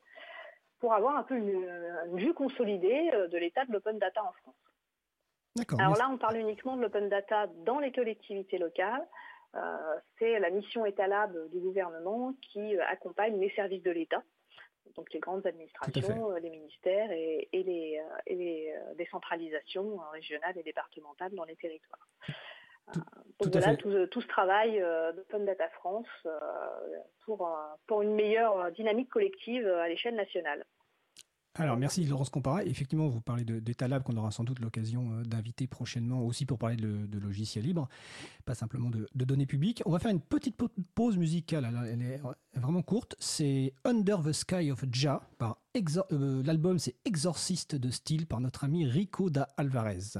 pour avoir un peu une, vue consolidée de l'état de l'open data en France. Alors là, on parle uniquement de l'open data dans les collectivités locales. c'est la mission étalable du gouvernement qui accompagne les services de l'État donc les grandes administrations, euh, les ministères et, les, euh, euh, décentralisations régionales et départementales dans les territoires. Donc voilà, tout, ce travail d'Open Data France pour, pour une meilleure dynamique collective à l'échelle nationale. Alors merci Laurence Compara. Effectivement, vous parlez d'État qu'on aura sans doute l'occasion euh, d'inviter prochainement aussi pour parler de, logiciels libres, pas simplement de, données publiques. On va faire une petite pause musicale, elle est vraiment courte. C'est Under the Sky of Ja par euh, l'album c'est Exorciste de style par notre ami Rico da Alvarez.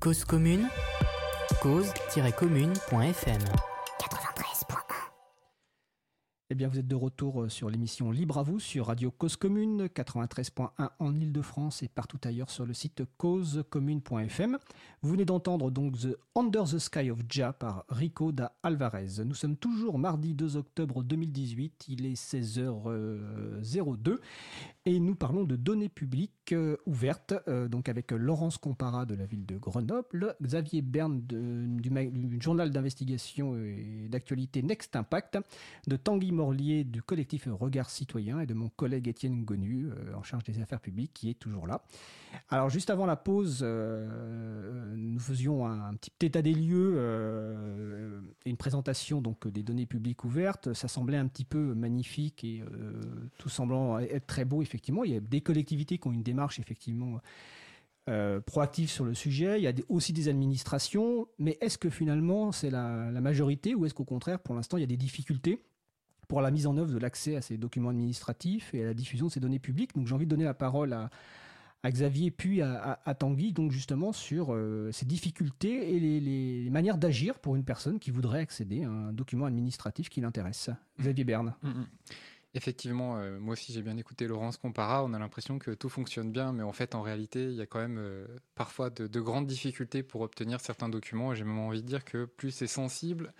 Cause commune, cause-commune.fm. Eh bien, vous êtes de retour euh, sur l'émission Libre à vous sur Radio Cause Commune 93.1 en Ile-de-France et partout ailleurs sur le site causecommune.fm. Vous venez d'entendre donc The Under the Sky of Ja par Rico da Alvarez. Nous sommes toujours mardi 2 octobre 2018, il est 16h02 et nous parlons de données publiques euh, ouvertes, euh, donc avec Laurence Compara de la ville de Grenoble, Xavier Berne du, journal d'investigation et d'actualité Next Impact, de Tanguy Morlier du collectif Regard Citoyen et de mon collègue Étienne Gonu euh, en charge des affaires publiques qui est toujours là. Alors juste avant la pause, nous faisions un, petit état des lieux et une présentation donc des données publiques ouvertes. Ça semblait un petit peu magnifique et tout semblant être très beau effectivement, il y a des collectivités qui ont une démarche effectivement euh, proactive sur le sujet. Il y a aussi des administrations, mais est-ce que finalement c'est la, majorité ou est-ce qu'au contraire, pour l'instant, il y a des difficultés pour la mise en œuvre de l'accès à ces documents administratifs et à la diffusion de ces données publiques? Donc j'ai envie de donner la parole à, Xavier puis à, Tanguy, donc justement sur euh, ces difficultés et les, manières d'agir pour une personne qui voudrait accéder à un document administratif qui l'intéresse. Xavier Berne. Mm, mm. Effectivement, euh, moi aussi j'ai bien écouté Laurence Compara, on a l'impression que tout fonctionne bien, mais en fait en réalité il y a quand même euh, parfois de, grandes difficultés pour obtenir certains documents, et j'ai même envie de dire que plus c'est sensible,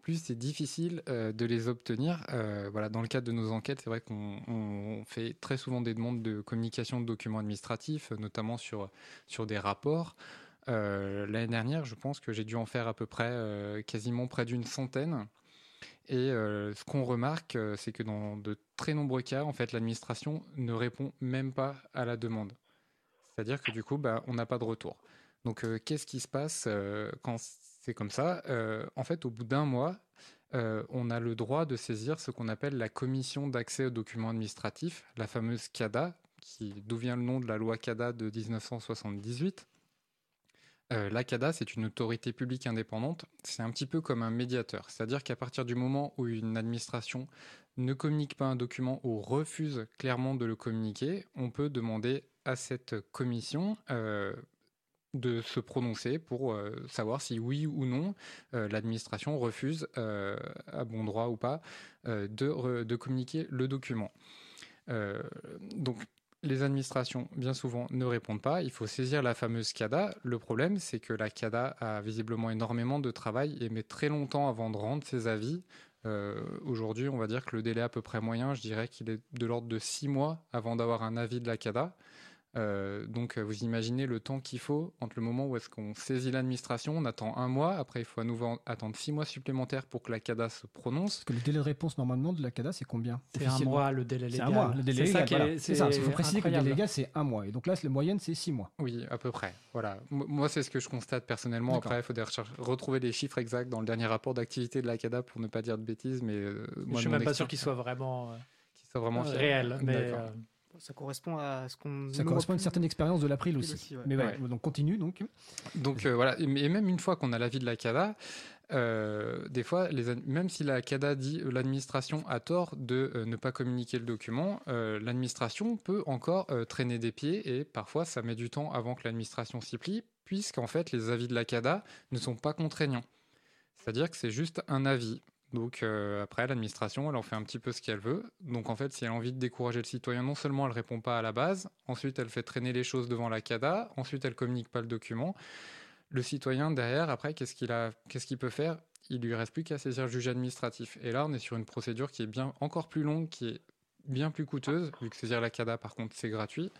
plus c'est difficile euh, de les obtenir. voilà, dans le cadre de nos enquêtes, c'est vrai qu'on fait très souvent des demandes de communication de documents administratifs, notamment sur, sur des rapports. L'année dernière, je pense que j'ai dû en faire à peu près quasiment près d'une centaine. Et euh, ce qu'on remarque, euh, c'est que dans de très nombreux cas, en fait, l'administration ne répond même pas à la demande. C'est-à-dire que du coup, bah, on n'a pas de retour. Donc, euh, qu'est-ce qui se passe quand c'est comme ça? En fait, au bout d'un mois, on a le droit de saisir ce qu'on appelle la commission d'accès aux documents administratifs, la fameuse CADA, d'où vient le nom de la loi CADA de 1978. Euh, L'ACADA, c'est une autorité publique indépendante. C'est un petit peu comme un médiateur. C'est-à-dire qu'à partir du moment où une administration ne communique pas un document ou refuse clairement de le communiquer, on peut demander à cette commission euh, de se prononcer pour euh, savoir si oui ou non l'administration refuse, à bon droit ou pas, de, de, communiquer le document. donc les administrations, bien souvent, ne répondent pas. Il faut saisir la fameuse CADA. Le problème, c'est que la CADA a visiblement énormément de travail et met très longtemps avant de rendre ses avis. Euh, aujourd'hui, on va dire que le délai à peu près moyen, je dirais qu'il est de l'ordre de six mois avant d'avoir un avis de la CADA. Euh, donc vous imaginez le temps qu'il faut entre le moment où est-ce qu'on saisit l'administration, on attend un mois, après il faut à nouveau attendre six mois supplémentaires pour que la CADA se prononce. Parce que le délai de réponse normalement de la CADA c'est combien? C'est un mois le délai légal. C'est un mois le délai légal. C'est ça, il faut préciser que le délai légal c'est un mois. Et donc là la moyenne c'est six mois. Oui, à peu près. Voilà. Moi c'est ce que je constate personnellement. Après il faut retrouver les chiffres exacts dans le dernier rapport d'activité de la CADA pour ne pas dire de bêtises. Mais euh, moi, je suis même pas sûr qu'il soit vraiment, euh, soit vraiment réel. Mais ça correspond à ce qu'on. Ça correspond à une certaine expérience de l'April aussi. Mais donc continue donc. Donc euh, voilà, et même une fois qu'on a l'avis de la CADA, euh, des fois, les, même si la CADA dit euh, l'administration a tort de ne pas communiquer le document, l'administration peut encore traîner des pieds et parfois ça met du temps avant que l'administration s'y plie, puisqu'en fait les avis de la CADA ne sont pas contraignants. C'est-à-dire que c'est juste un avis. Donc euh, après, l'administration, elle en fait un petit peu ce qu'elle veut. Donc en fait, si elle a envie de décourager le citoyen, non seulement elle répond pas à la base, ensuite elle fait traîner les choses devant la CADA, ensuite elle communique pas le document. Le citoyen derrière, après, qu'est-ce qu'il a, qu'est-ce qu'il peut faire? Il lui reste plus qu'à saisir le juge administratif. Et là, on est sur une procédure qui est bien encore plus longue, qui est bien plus coûteuse, vu que saisir la CADA, par contre, c'est gratuit.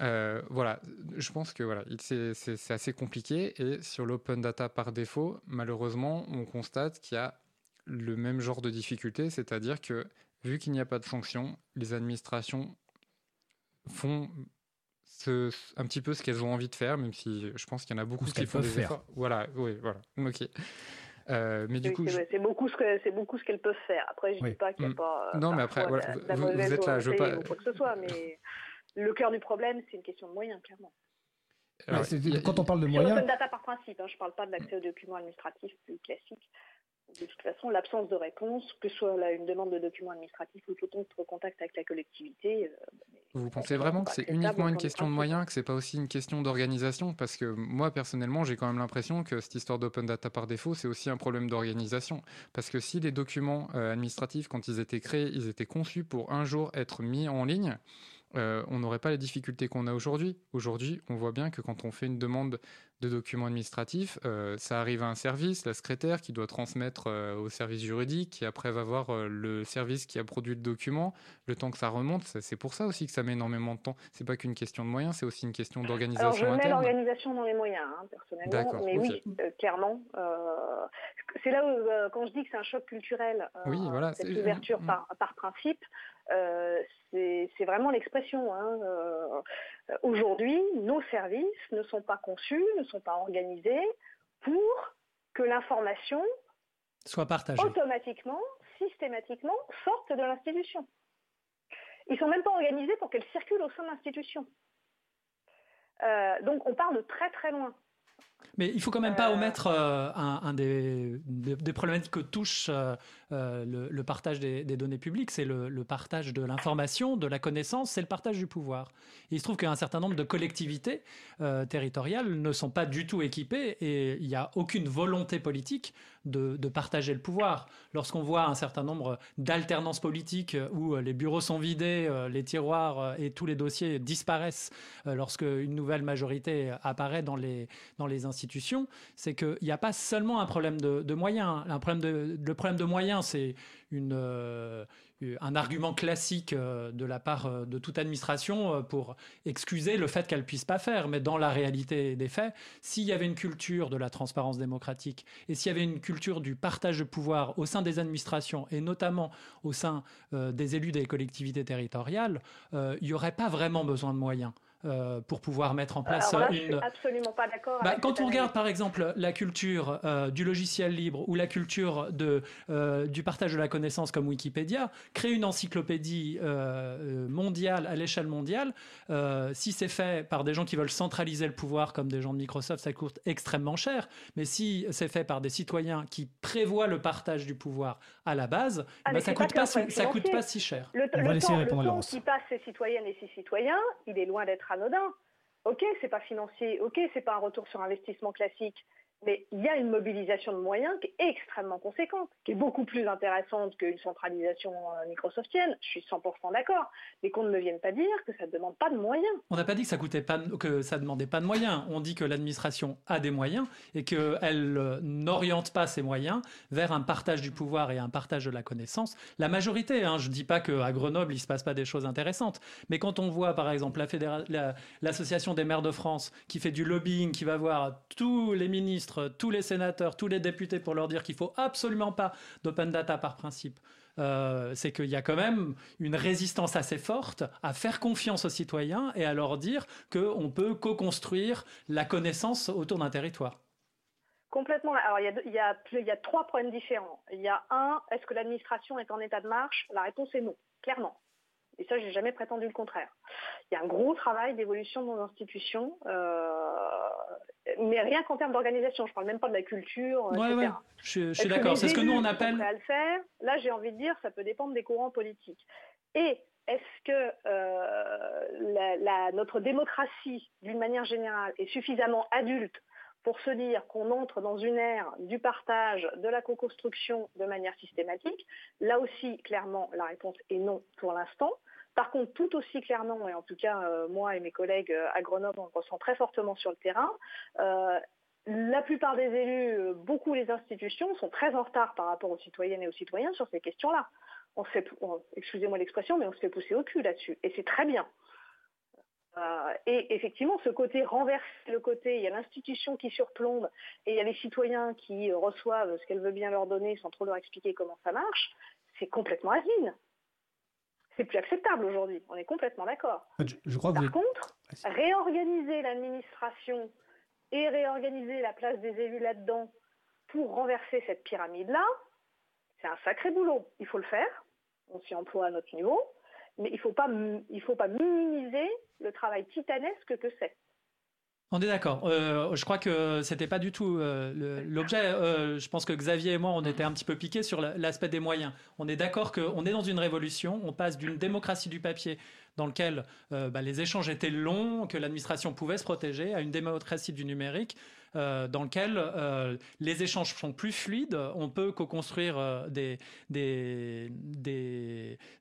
Euh, voilà, je pense que voilà, c'est assez compliqué. Et sur l'open data par défaut, malheureusement, on constate qu'il y a le même genre de difficulté, c'est-à-dire que vu qu'il n'y a pas de sanction, les administrations font un petit peu ce qu'elles ont envie de faire, même si je pense qu'il y en a beaucoup qui font des faire. Voilà, oui, voilà. Ok. Euh, mais du coup, c'est beaucoup ce que c'est beaucoup ce qu'elles peuvent faire. Après, je ne dis pas qu'il n'y a mm. pas. Non, mais après, voilà, vous, êtes là, je veux pas. quoi que ce soit, mais le cœur du problème, c'est une question de moyens, clairement. quand on parle de moyens. Open data par principe, hein, je ne parle pas de l'accès aux documents administratifs plus classiques de toute façon, l'absence de réponse, que ce soit une demande de documents administratifs ou tout autre contact avec la collectivité. Euh, Vous pensez vraiment que c'est uniquement une question de moyens, que c'est pas aussi une question d'organisation? Parce que moi, personnellement, j'ai quand même l'impression que cette histoire d'open data par défaut, c'est aussi un problème d'organisation. Parce que si les documents euh, administratifs, quand ils étaient créés, ils étaient conçus pour un jour être mis en ligne, euh, on n'aurait pas les difficultés qu'on a aujourd'hui. Aujourd'hui, on voit bien que quand on fait une demande de documents administratifs, euh, ça arrive à un service, la secrétaire, qui doit transmettre euh, au service juridique, qui après va voir le service qui a produit le document, le temps que ça remonte. C'est pour ça aussi que ça met énormément de temps. C'est pas qu'une question de moyens, c'est aussi une question d'organisation Alors je mets l'organisation dans les moyens, hein, personnellement, mais oui, clairement. c'est là où, quand je dis que c'est un choc culturel, oui, voilà, cette ouverture mm. par, par principe, euh, c'est vraiment l'expression. Hein. Euh, aujourd'hui, nos services ne sont pas conçus, ne sont pas organisés pour que l'information soit partagée automatiquement, systématiquement, sorte de l'institution. Ils sont même pas organisés pour qu'elle circule au sein de l'institution. Euh, donc on part de très très loin. Mais il faut quand même pas omettre un, des, des, problématiques que touche le, partage des, données publiques, c'est le, partage de l'information, de la connaissance, c'est le partage du pouvoir. il se trouve qu'un certain nombre de collectivités territoriales ne sont pas du tout équipées et il n'y a aucune volonté politique de, de partager le pouvoir. Lorsqu'on voit un certain nombre d'alternances politiques où les bureaux sont vidés, les tiroirs et tous les dossiers disparaissent lorsque une nouvelle majorité apparaît dans les, dans les institutions, c'est qu'il n'y a pas seulement un problème de, moyens. Un problème le problème de moyens, c'est euh, un argument classique euh, de la part euh, de toute administration pour excuser le fait qu'elle puisse pas faire. Mais dans la réalité des faits, s'il y avait une culture de la transparence démocratique et s'il y avait une culture du partage de pouvoir au sein des administrations et notamment au sein des élus des collectivités territoriales, il n'y aurait pas vraiment besoin de moyens. Euh, pour pouvoir mettre en place une. Je suis absolument pas d'accord. Bah, quand on regarde par exemple la culture euh, du logiciel libre ou la culture de, euh, du partage de la connaissance comme Wikipédia, créer une encyclopédie mondiale à l'échelle mondiale, si c'est fait par des gens qui veulent centraliser le pouvoir comme des gens de Microsoft, ça coûte extrêmement cher. Mais si c'est fait par des citoyens qui prévoient le partage du pouvoir à la base, ah, bah, ça coûte pas, ça coûte pas si cher. Le, le temps, le temps qui passe ces citoyennes et ces citoyens, il est loin d'être anodin. Ok, c'est pas financier, ok, c'est pas un retour sur investissement classique, mais il y a une mobilisation de moyens qui est extrêmement conséquente, qui est beaucoup plus intéressante qu'une centralisation euh, microsoftienne. Je suis 100% d'accord. Mais qu'on ne me vienne pas dire que ça ne demande pas de moyens. On n'a pas dit que ça coûtait pas, que ça demandait pas de moyens. On dit que l'administration a des moyens et qu'elle euh, n'oriente pas ses moyens vers un partage du pouvoir et un partage de la connaissance. La majorité, hein, je ne dis pas qu'à Grenoble, il ne se passe pas des choses intéressantes. Mais quand on voit, par exemple, l'association des maires de France qui fait du lobbying, qui va voir tous les ministres tous les sénateurs, tous les députés pour leur dire qu'il faut absolument pas d'open data par principe. Euh, c'est qu'il y a quand même une résistance assez forte à faire confiance aux citoyens et à leur dire qu'on peut co-construire la connaissance autour d'un territoire. Complètement. Alors, il y, a, trois problèmes différents. Il y a un, est-ce que l'administration est en état de marche? La réponse est non, clairement. Et ça, j'ai jamais prétendu le contraire. Il y a un gros travail d'évolution de nos institutions, euh, mais rien qu'en termes d'organisation. Je parle même pas de la culture, ouais, etc. Ouais. Je, suis d'accord. C'est ce que nous on appelle. À le faire. Là, j'ai envie de dire, ça peut dépendre des courants politiques. Et est-ce que euh, la, notre démocratie, d'une manière générale, est suffisamment adulte pour se dire qu'on entre dans une ère du partage, de la co-construction de manière systématique? Là aussi, clairement, la réponse est non pour l'instant. Par contre, tout aussi clairement, et en tout cas euh, moi et mes collègues euh, à Grenoble, on le ressent très fortement sur le terrain, euh, la plupart des élus, beaucoup les institutions, sont très en retard par rapport aux citoyennes et aux citoyens sur ces questions-là. On excusez-moi l'expression, mais on se fait pousser au cul là-dessus. Et c'est très bien. et effectivement, ce côté renverse le côté, il y a l'institution qui surplombe et il y a les citoyens qui reçoivent ce qu'elle veut bien leur donner sans trop leur expliquer comment ça marche, c'est complètement asile c'est plus acceptable aujourd'hui. On est complètement d'accord. Je, Par contre, réorganiser l'administration et réorganiser la place des élus là-dedans pour renverser cette pyramide-là, c'est un sacré boulot. Il faut le faire. On s'y emploie à notre niveau. Mais il ne faut, pas, faut pas minimiser le travail titanesque que c'est. On est d'accord. Euh, je crois que c'était pas du tout euh, l'objet. Euh, je pense que Xavier et moi, on était un petit peu piqués sur l'aspect des moyens. On est d'accord qu'on est dans une révolution. On passe d'une démocratie du papier dans lequel bah, les échanges étaient longs, que l'administration pouvait se protéger, à une démocratie du numérique euh, dans lequel euh, les échanges sont plus fluides, on peut co-construire euh, des, des,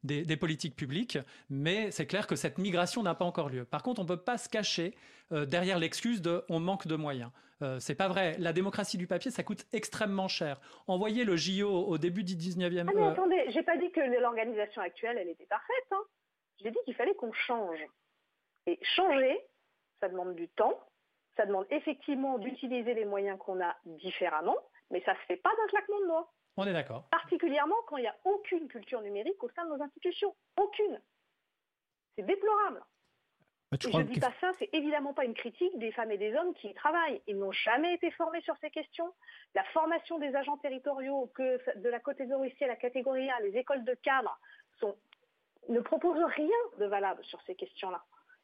des, politiques publiques, mais c'est clair que cette migration n'a pas encore lieu. Par contre, on ne peut pas se cacher derrière l'excuse de on manque de moyens. c'est pas vrai. La démocratie du papier, ça coûte extrêmement cher. Envoyer le JO au début du 19e... Ah mais attendez, j'ai pas dit que l'organisation actuelle, elle était parfaite. Hein. J'ai dit qu'il fallait qu'on change. Et changer, ça demande du temps, ça demande effectivement d'utiliser les moyens qu'on a différemment, mais ça ne se fait pas d'un claquement de doigts. On est d'accord. Particulièrement quand il n'y a aucune culture numérique au sein de nos institutions. Aucune. C'est déplorable. Bah, je ne dis pas ça, c'est évidemment pas une critique des femmes et des hommes qui y travaillent. Ils n'ont jamais été formés sur ces questions. La formation des agents territoriaux, que de la catégorie C à la catégorie A, les écoles de cadre ne proposent rien de valable sur ces questions-là.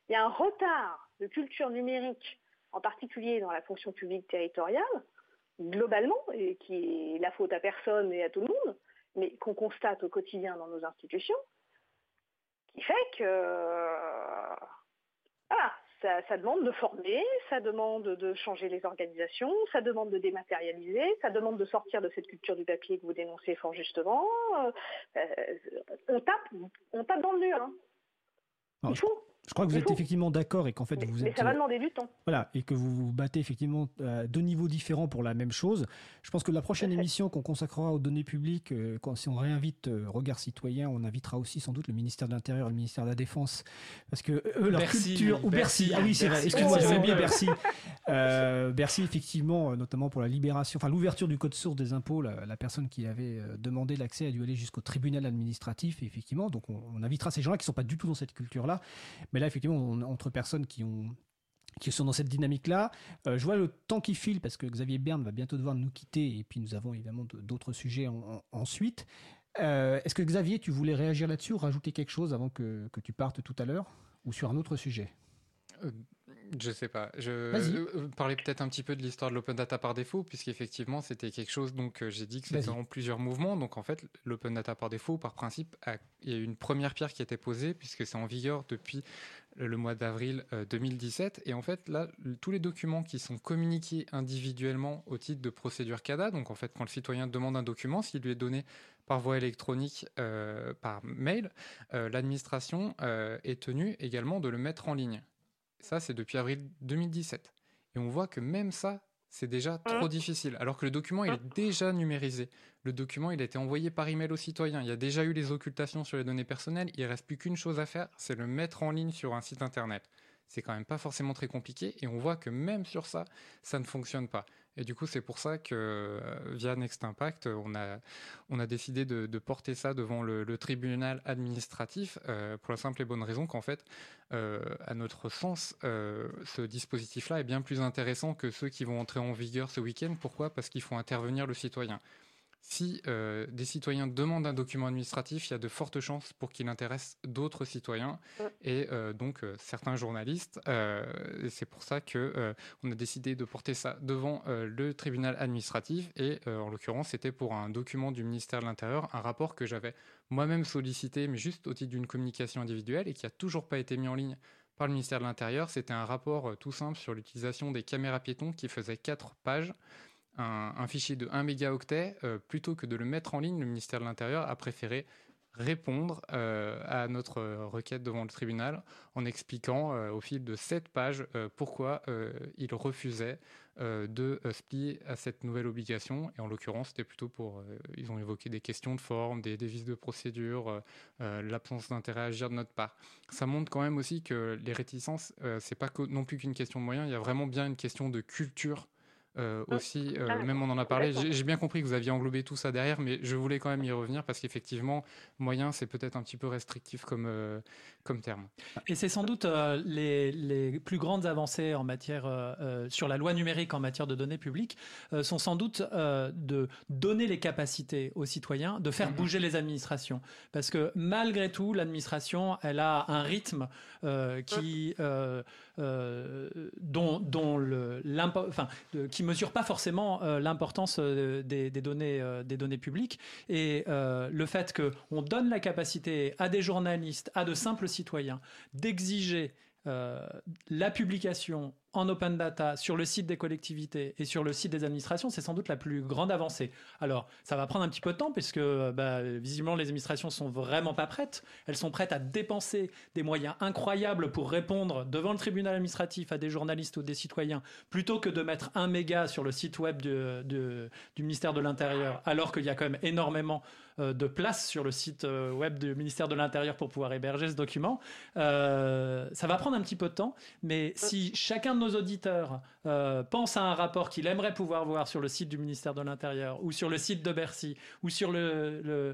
Il y a un retard de culture numérique en particulier dans la fonction publique territoriale, globalement, et qui est la faute à personne et à tout le monde, mais qu'on constate au quotidien dans nos institutions, qui fait que voilà, ça, demande de former, ça demande de changer les organisations, ça demande de dématérialiser, ça demande de sortir de cette culture du papier que vous dénoncez fort justement. Euh, on, tape, on tape dans le mur. Hein. Il faut. Je crois que vous êtes effectivement d'accord et qu'en fait vous mais ça va demander du temps. Voilà, et que vous vous battez effectivement à deux niveaux différents pour la même chose. Je pense que la prochaine émission qu'on consacrera aux données publiques, euh, quand, si on réinvite euh, Regard Citoyen, on invitera aussi sans doute le ministère de l'Intérieur et le ministère de la Défense, parce que eux, leur culture... Ou Bercy, ah oui c'est vrai, excuse-moi, j'avais oublié Bercy. Euh, Bercy, effectivement, notamment pour la libération, enfin l'ouverture du code source des impôts, la, personne qui avait demandé l'accès a dû aller jusqu'au tribunal administratif, effectivement, donc on, on invitera ces gens-là qui ne sont pas du tout dans cette culture-là. Mais là, effectivement, entre personnes qui ont qui sont dans cette dynamique-là. Euh, je vois le temps qui file parce que Xavier Berne va bientôt devoir nous quitter et puis nous avons évidemment d'autres sujets ensuite. Euh, est-ce que Xavier, tu voulais réagir là-dessus ou rajouter quelque chose avant que, que tu partes tout à l'heure ou sur un autre sujet? Euh, je sais pas. Je euh, parlais peut-être un petit peu de l'histoire de l'open data par défaut, puisqu'effectivement, c'était quelque chose. Donc, euh, j'ai dit que c'était en plusieurs mouvements. Donc, en fait, l'open data par défaut, par principe, il y a eu une première pierre qui a été posée, puisque c'est en vigueur depuis le mois d'avril 2017. Et en fait, là, tous les documents qui sont communiqués individuellement au titre de procédure CADA, donc en fait, quand le citoyen demande un document, s'il lui est donné par voie électronique, par mail, l'administration est tenue également de le mettre en ligne. Ça, c'est depuis avril 2017. Et on voit que même ça, c'est déjà trop difficile. Alors que le document, il est déjà numérisé. Le document, il a été envoyé par email aux citoyens. Il y a déjà eu les occultations sur les données personnelles. Il reste plus qu'une chose à faire, c'est le mettre en ligne sur un site internet. C'est quand même pas forcément très compliqué. Et on voit que même sur ça, ça ne fonctionne pas. Et du coup, c'est pour ça que euh, via Next Impact, on a, on a décidé de, porter ça devant le, tribunal administratif euh, pour la simple et bonne raison qu'en fait, euh, à notre sens, ce dispositif-là est bien plus intéressant que ceux qui vont entrer en vigueur ce week-end. Pourquoi? Parce qu'il faut intervenir le citoyen. Si euh, des citoyens demandent un document administratif, il y a de fortes chances pour qu'il intéresse d'autres citoyens et euh, donc euh, certains journalistes. c'est pour ça que on a décidé de porter ça devant le tribunal administratif et en l'occurrence c'était pour un document du ministère de l'Intérieur, un rapport que j'avais moi-même sollicité, mais juste au titre d'une communication individuelle et qui a toujours pas été mis en ligne par le ministère de l'Intérieur. C'était un rapport tout simple sur l'utilisation des caméras piétons qui faisait quatre pages un, fichier de 1 mégaoctet, euh, plutôt que de le mettre en ligne, le ministère de l'Intérieur a préféré répondre euh, à notre requête devant le tribunal en expliquant euh, au fil de sept pages pourquoi il refusait de se plier à cette nouvelle obligation. Et en l'occurrence, c'était plutôt pour... ils ont évoqué des questions de forme, des, vices de procédure, l'absence d'intérêt à agir de notre part. Ça montre quand même aussi que les réticences, c'est pas non plus qu'une question de moyens, il y a vraiment bien une question de culture euh, mmh. aussi, euh, ah, même on en a parlé. J'ai bien compris que vous aviez englobé tout ça derrière, mais je voulais quand même y revenir parce qu'effectivement, moyen, c'est peut-être un petit peu restrictif comme, euh, comme terme. Et c'est sans doute les, les, plus grandes avancées en matière sur la loi numérique en matière de données publiques sont sans doute de donner les capacités aux citoyens de faire mmh. bouger les administrations, parce que malgré tout, l'administration, elle a un rythme qui dont, dont le, enfin, qui qui mesure pas forcément euh, l'importance euh, des, données, euh, des données publiques. Et le fait qu'on donne la capacité à des journalistes, à de simples citoyens, d'exiger la publication en open data sur le site des collectivités et sur le site des administrations, c'est sans doute la plus grande avancée. Alors, ça va prendre un petit peu de temps puisque bah, visiblement les administrations sont vraiment pas prêtes. Elles sont prêtes à dépenser des moyens incroyables pour répondre devant le tribunal administratif à des journalistes ou des citoyens, plutôt que de mettre un méga sur le site web du ministère de l'Intérieur, alors qu'il y a quand même énormément euh, de place sur le site euh, web du ministère de l'Intérieur pour pouvoir héberger ce document. Euh, ça va prendre un petit peu de temps, mais si chacun de nos auditeurs euh, pense à un rapport qu'il aimerait pouvoir voir sur le site du ministère de l'Intérieur ou sur le site de Bercy ou sur le,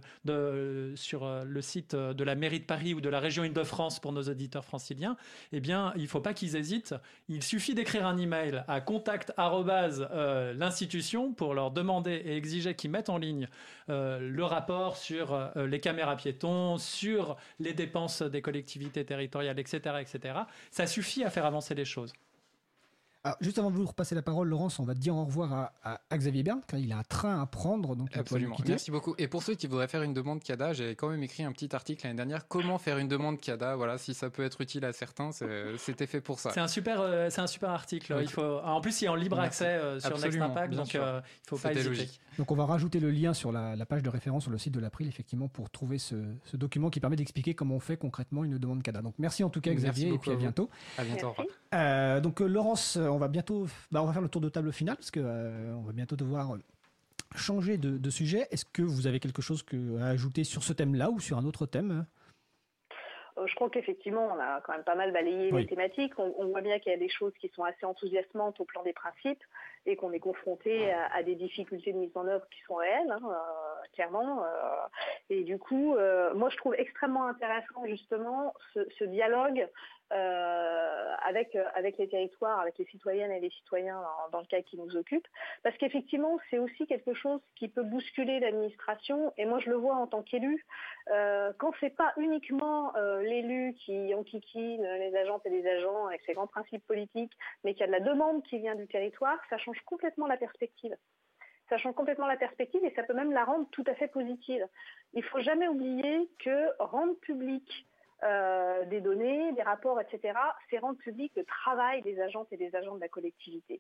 sur euh, le site de la mairie de Paris ou de la région Île-de-France pour nos auditeurs franciliens, eh bien, il ne faut pas qu'ils hésitent. Il suffit d'écrire un email à contact euh, l'institution pour leur demander et exiger qu'ils mettent en ligne le rapport sur les caméras piétons, sur les dépenses des collectivités territoriales, etc., etc. Ça suffit à faire avancer les choses. Juste avant de vous repasser la parole, Laurence, on va dire au revoir à, Xavier Bern, car il a un train à prendre. Donc Absolument. Merci beaucoup. Et pour ceux qui voudraient faire une demande CADA, j'ai quand même écrit un petit article l'année dernière. Comment faire une demande CADA Voilà, si ça peut être utile à certains, c'était fait pour ça. C'est un super, euh, c'est un super article. Il faut, en plus, il est en libre accès euh, sur Next Impact, donc euh, il ne faut pas hésiter. Logique. Donc on va rajouter le lien sur la, page de référence sur le site de l'April, effectivement, pour trouver ce, document qui permet d'expliquer comment on fait concrètement une demande CADA. Donc merci en tout cas Xavier, et puis à, bientôt. À bientôt. donc Laurence, on va bientôt, bah, on va faire le tour de table final parce que on va bientôt devoir changer de, sujet. Est-ce que vous avez quelque chose à ajouter sur ce thème-là ou sur un autre thème? Je crois qu'effectivement, on a quand même pas mal balayé les thématiques. On, voit bien qu'il y a des choses qui sont assez enthousiasmantes au plan des principes et qu'on est confronté à, des difficultés de mise en œuvre qui sont réelles, hein, euh, clairement. Euh. et du coup, euh, moi, je trouve extrêmement intéressant justement ce dialogue euh, avec, euh, avec les territoires, avec les citoyennes et les citoyens dans, le cas qui nous occupe. Parce qu'effectivement, c'est aussi quelque chose qui peut bousculer l'administration. Et moi, je le vois en tant qu'élu. Euh, quand c'est pas uniquement euh, l'élu qui enquiquine les agentes et les agents avec ses grands principes politiques, mais qu'il y a de la demande qui vient du territoire, ça change complètement la perspective ça change complètement la perspective et ça peut même la rendre tout à fait positive. Il faut jamais oublier que rendre public euh, des données, des rapports, etc., c'est rendre public le travail des agentes et des agents de la collectivité.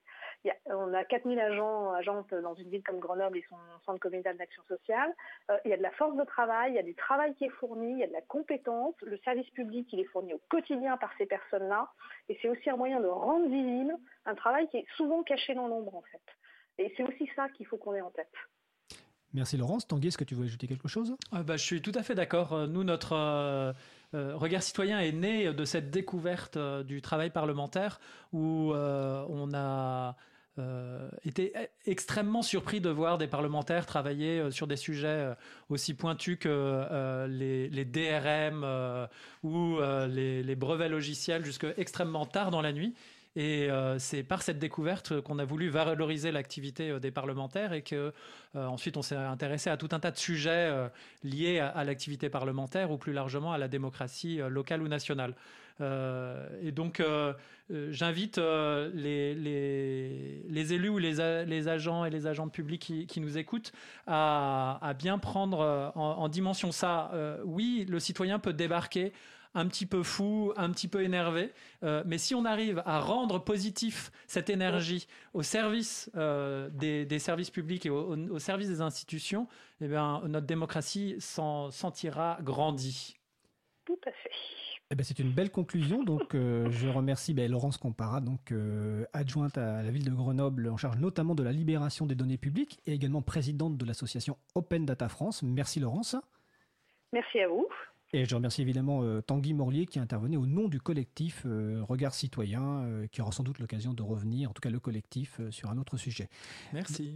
on a 4000 agents, agentes dans une ville comme Grenoble et son centre communal d'action sociale. Euh, il y a de la force de travail, il y a du travail qui est fourni, il y a de la compétence. Le service public, il est fourni au quotidien par ces personnes-là. Et c'est aussi un moyen de rendre visible un travail qui est souvent caché dans l'ombre, en fait. Et c'est aussi ça qu'il faut qu'on ait en tête. Merci Laurence. Tanguy, est-ce que tu veux ajouter quelque chose? Euh, bah, Je suis tout à fait d'accord. Nous, notre euh, Regard citoyen est né de cette découverte euh, du travail parlementaire où euh, on a été extrêmement surpris de voir des parlementaires travailler sur des sujets aussi pointus que les, DRM ou les, brevets logiciels jusqu'à extrêmement tard dans la nuit. Et euh, c'est par cette découverte qu'on a voulu valoriser l'activité euh, des parlementaires et que euh, ensuite on s'est intéressé à tout un tas de sujets liés à, l'activité parlementaire ou plus largement à la démocratie locale ou nationale. et donc j'invite les, élus ou les, agents et les agents publics qui, nous écoutent à, bien prendre en, en, dimension ça. oui, le citoyen peut débarquer un petit peu fou, un petit peu énervé. Euh, mais si on arrive à rendre positif cette énergie au service euh, des, services publics et au, service des institutions, eh bien, notre démocratie s'en sentira grandie. Tout à fait. Eh ben, c'est une belle conclusion. Donc, euh, je remercie ben, Laurence Compara, donc adjointe à la ville de Grenoble, en charge notamment de la libération des données publiques et également présidente de l'association Open Data France. Merci Laurence. Merci à vous. Et je remercie évidemment euh, Tanguy Morlier qui intervenait au nom du collectif euh, Regard Citoyen, euh, qui aura sans doute l'occasion de revenir, en tout cas le collectif, sur un autre sujet. Merci.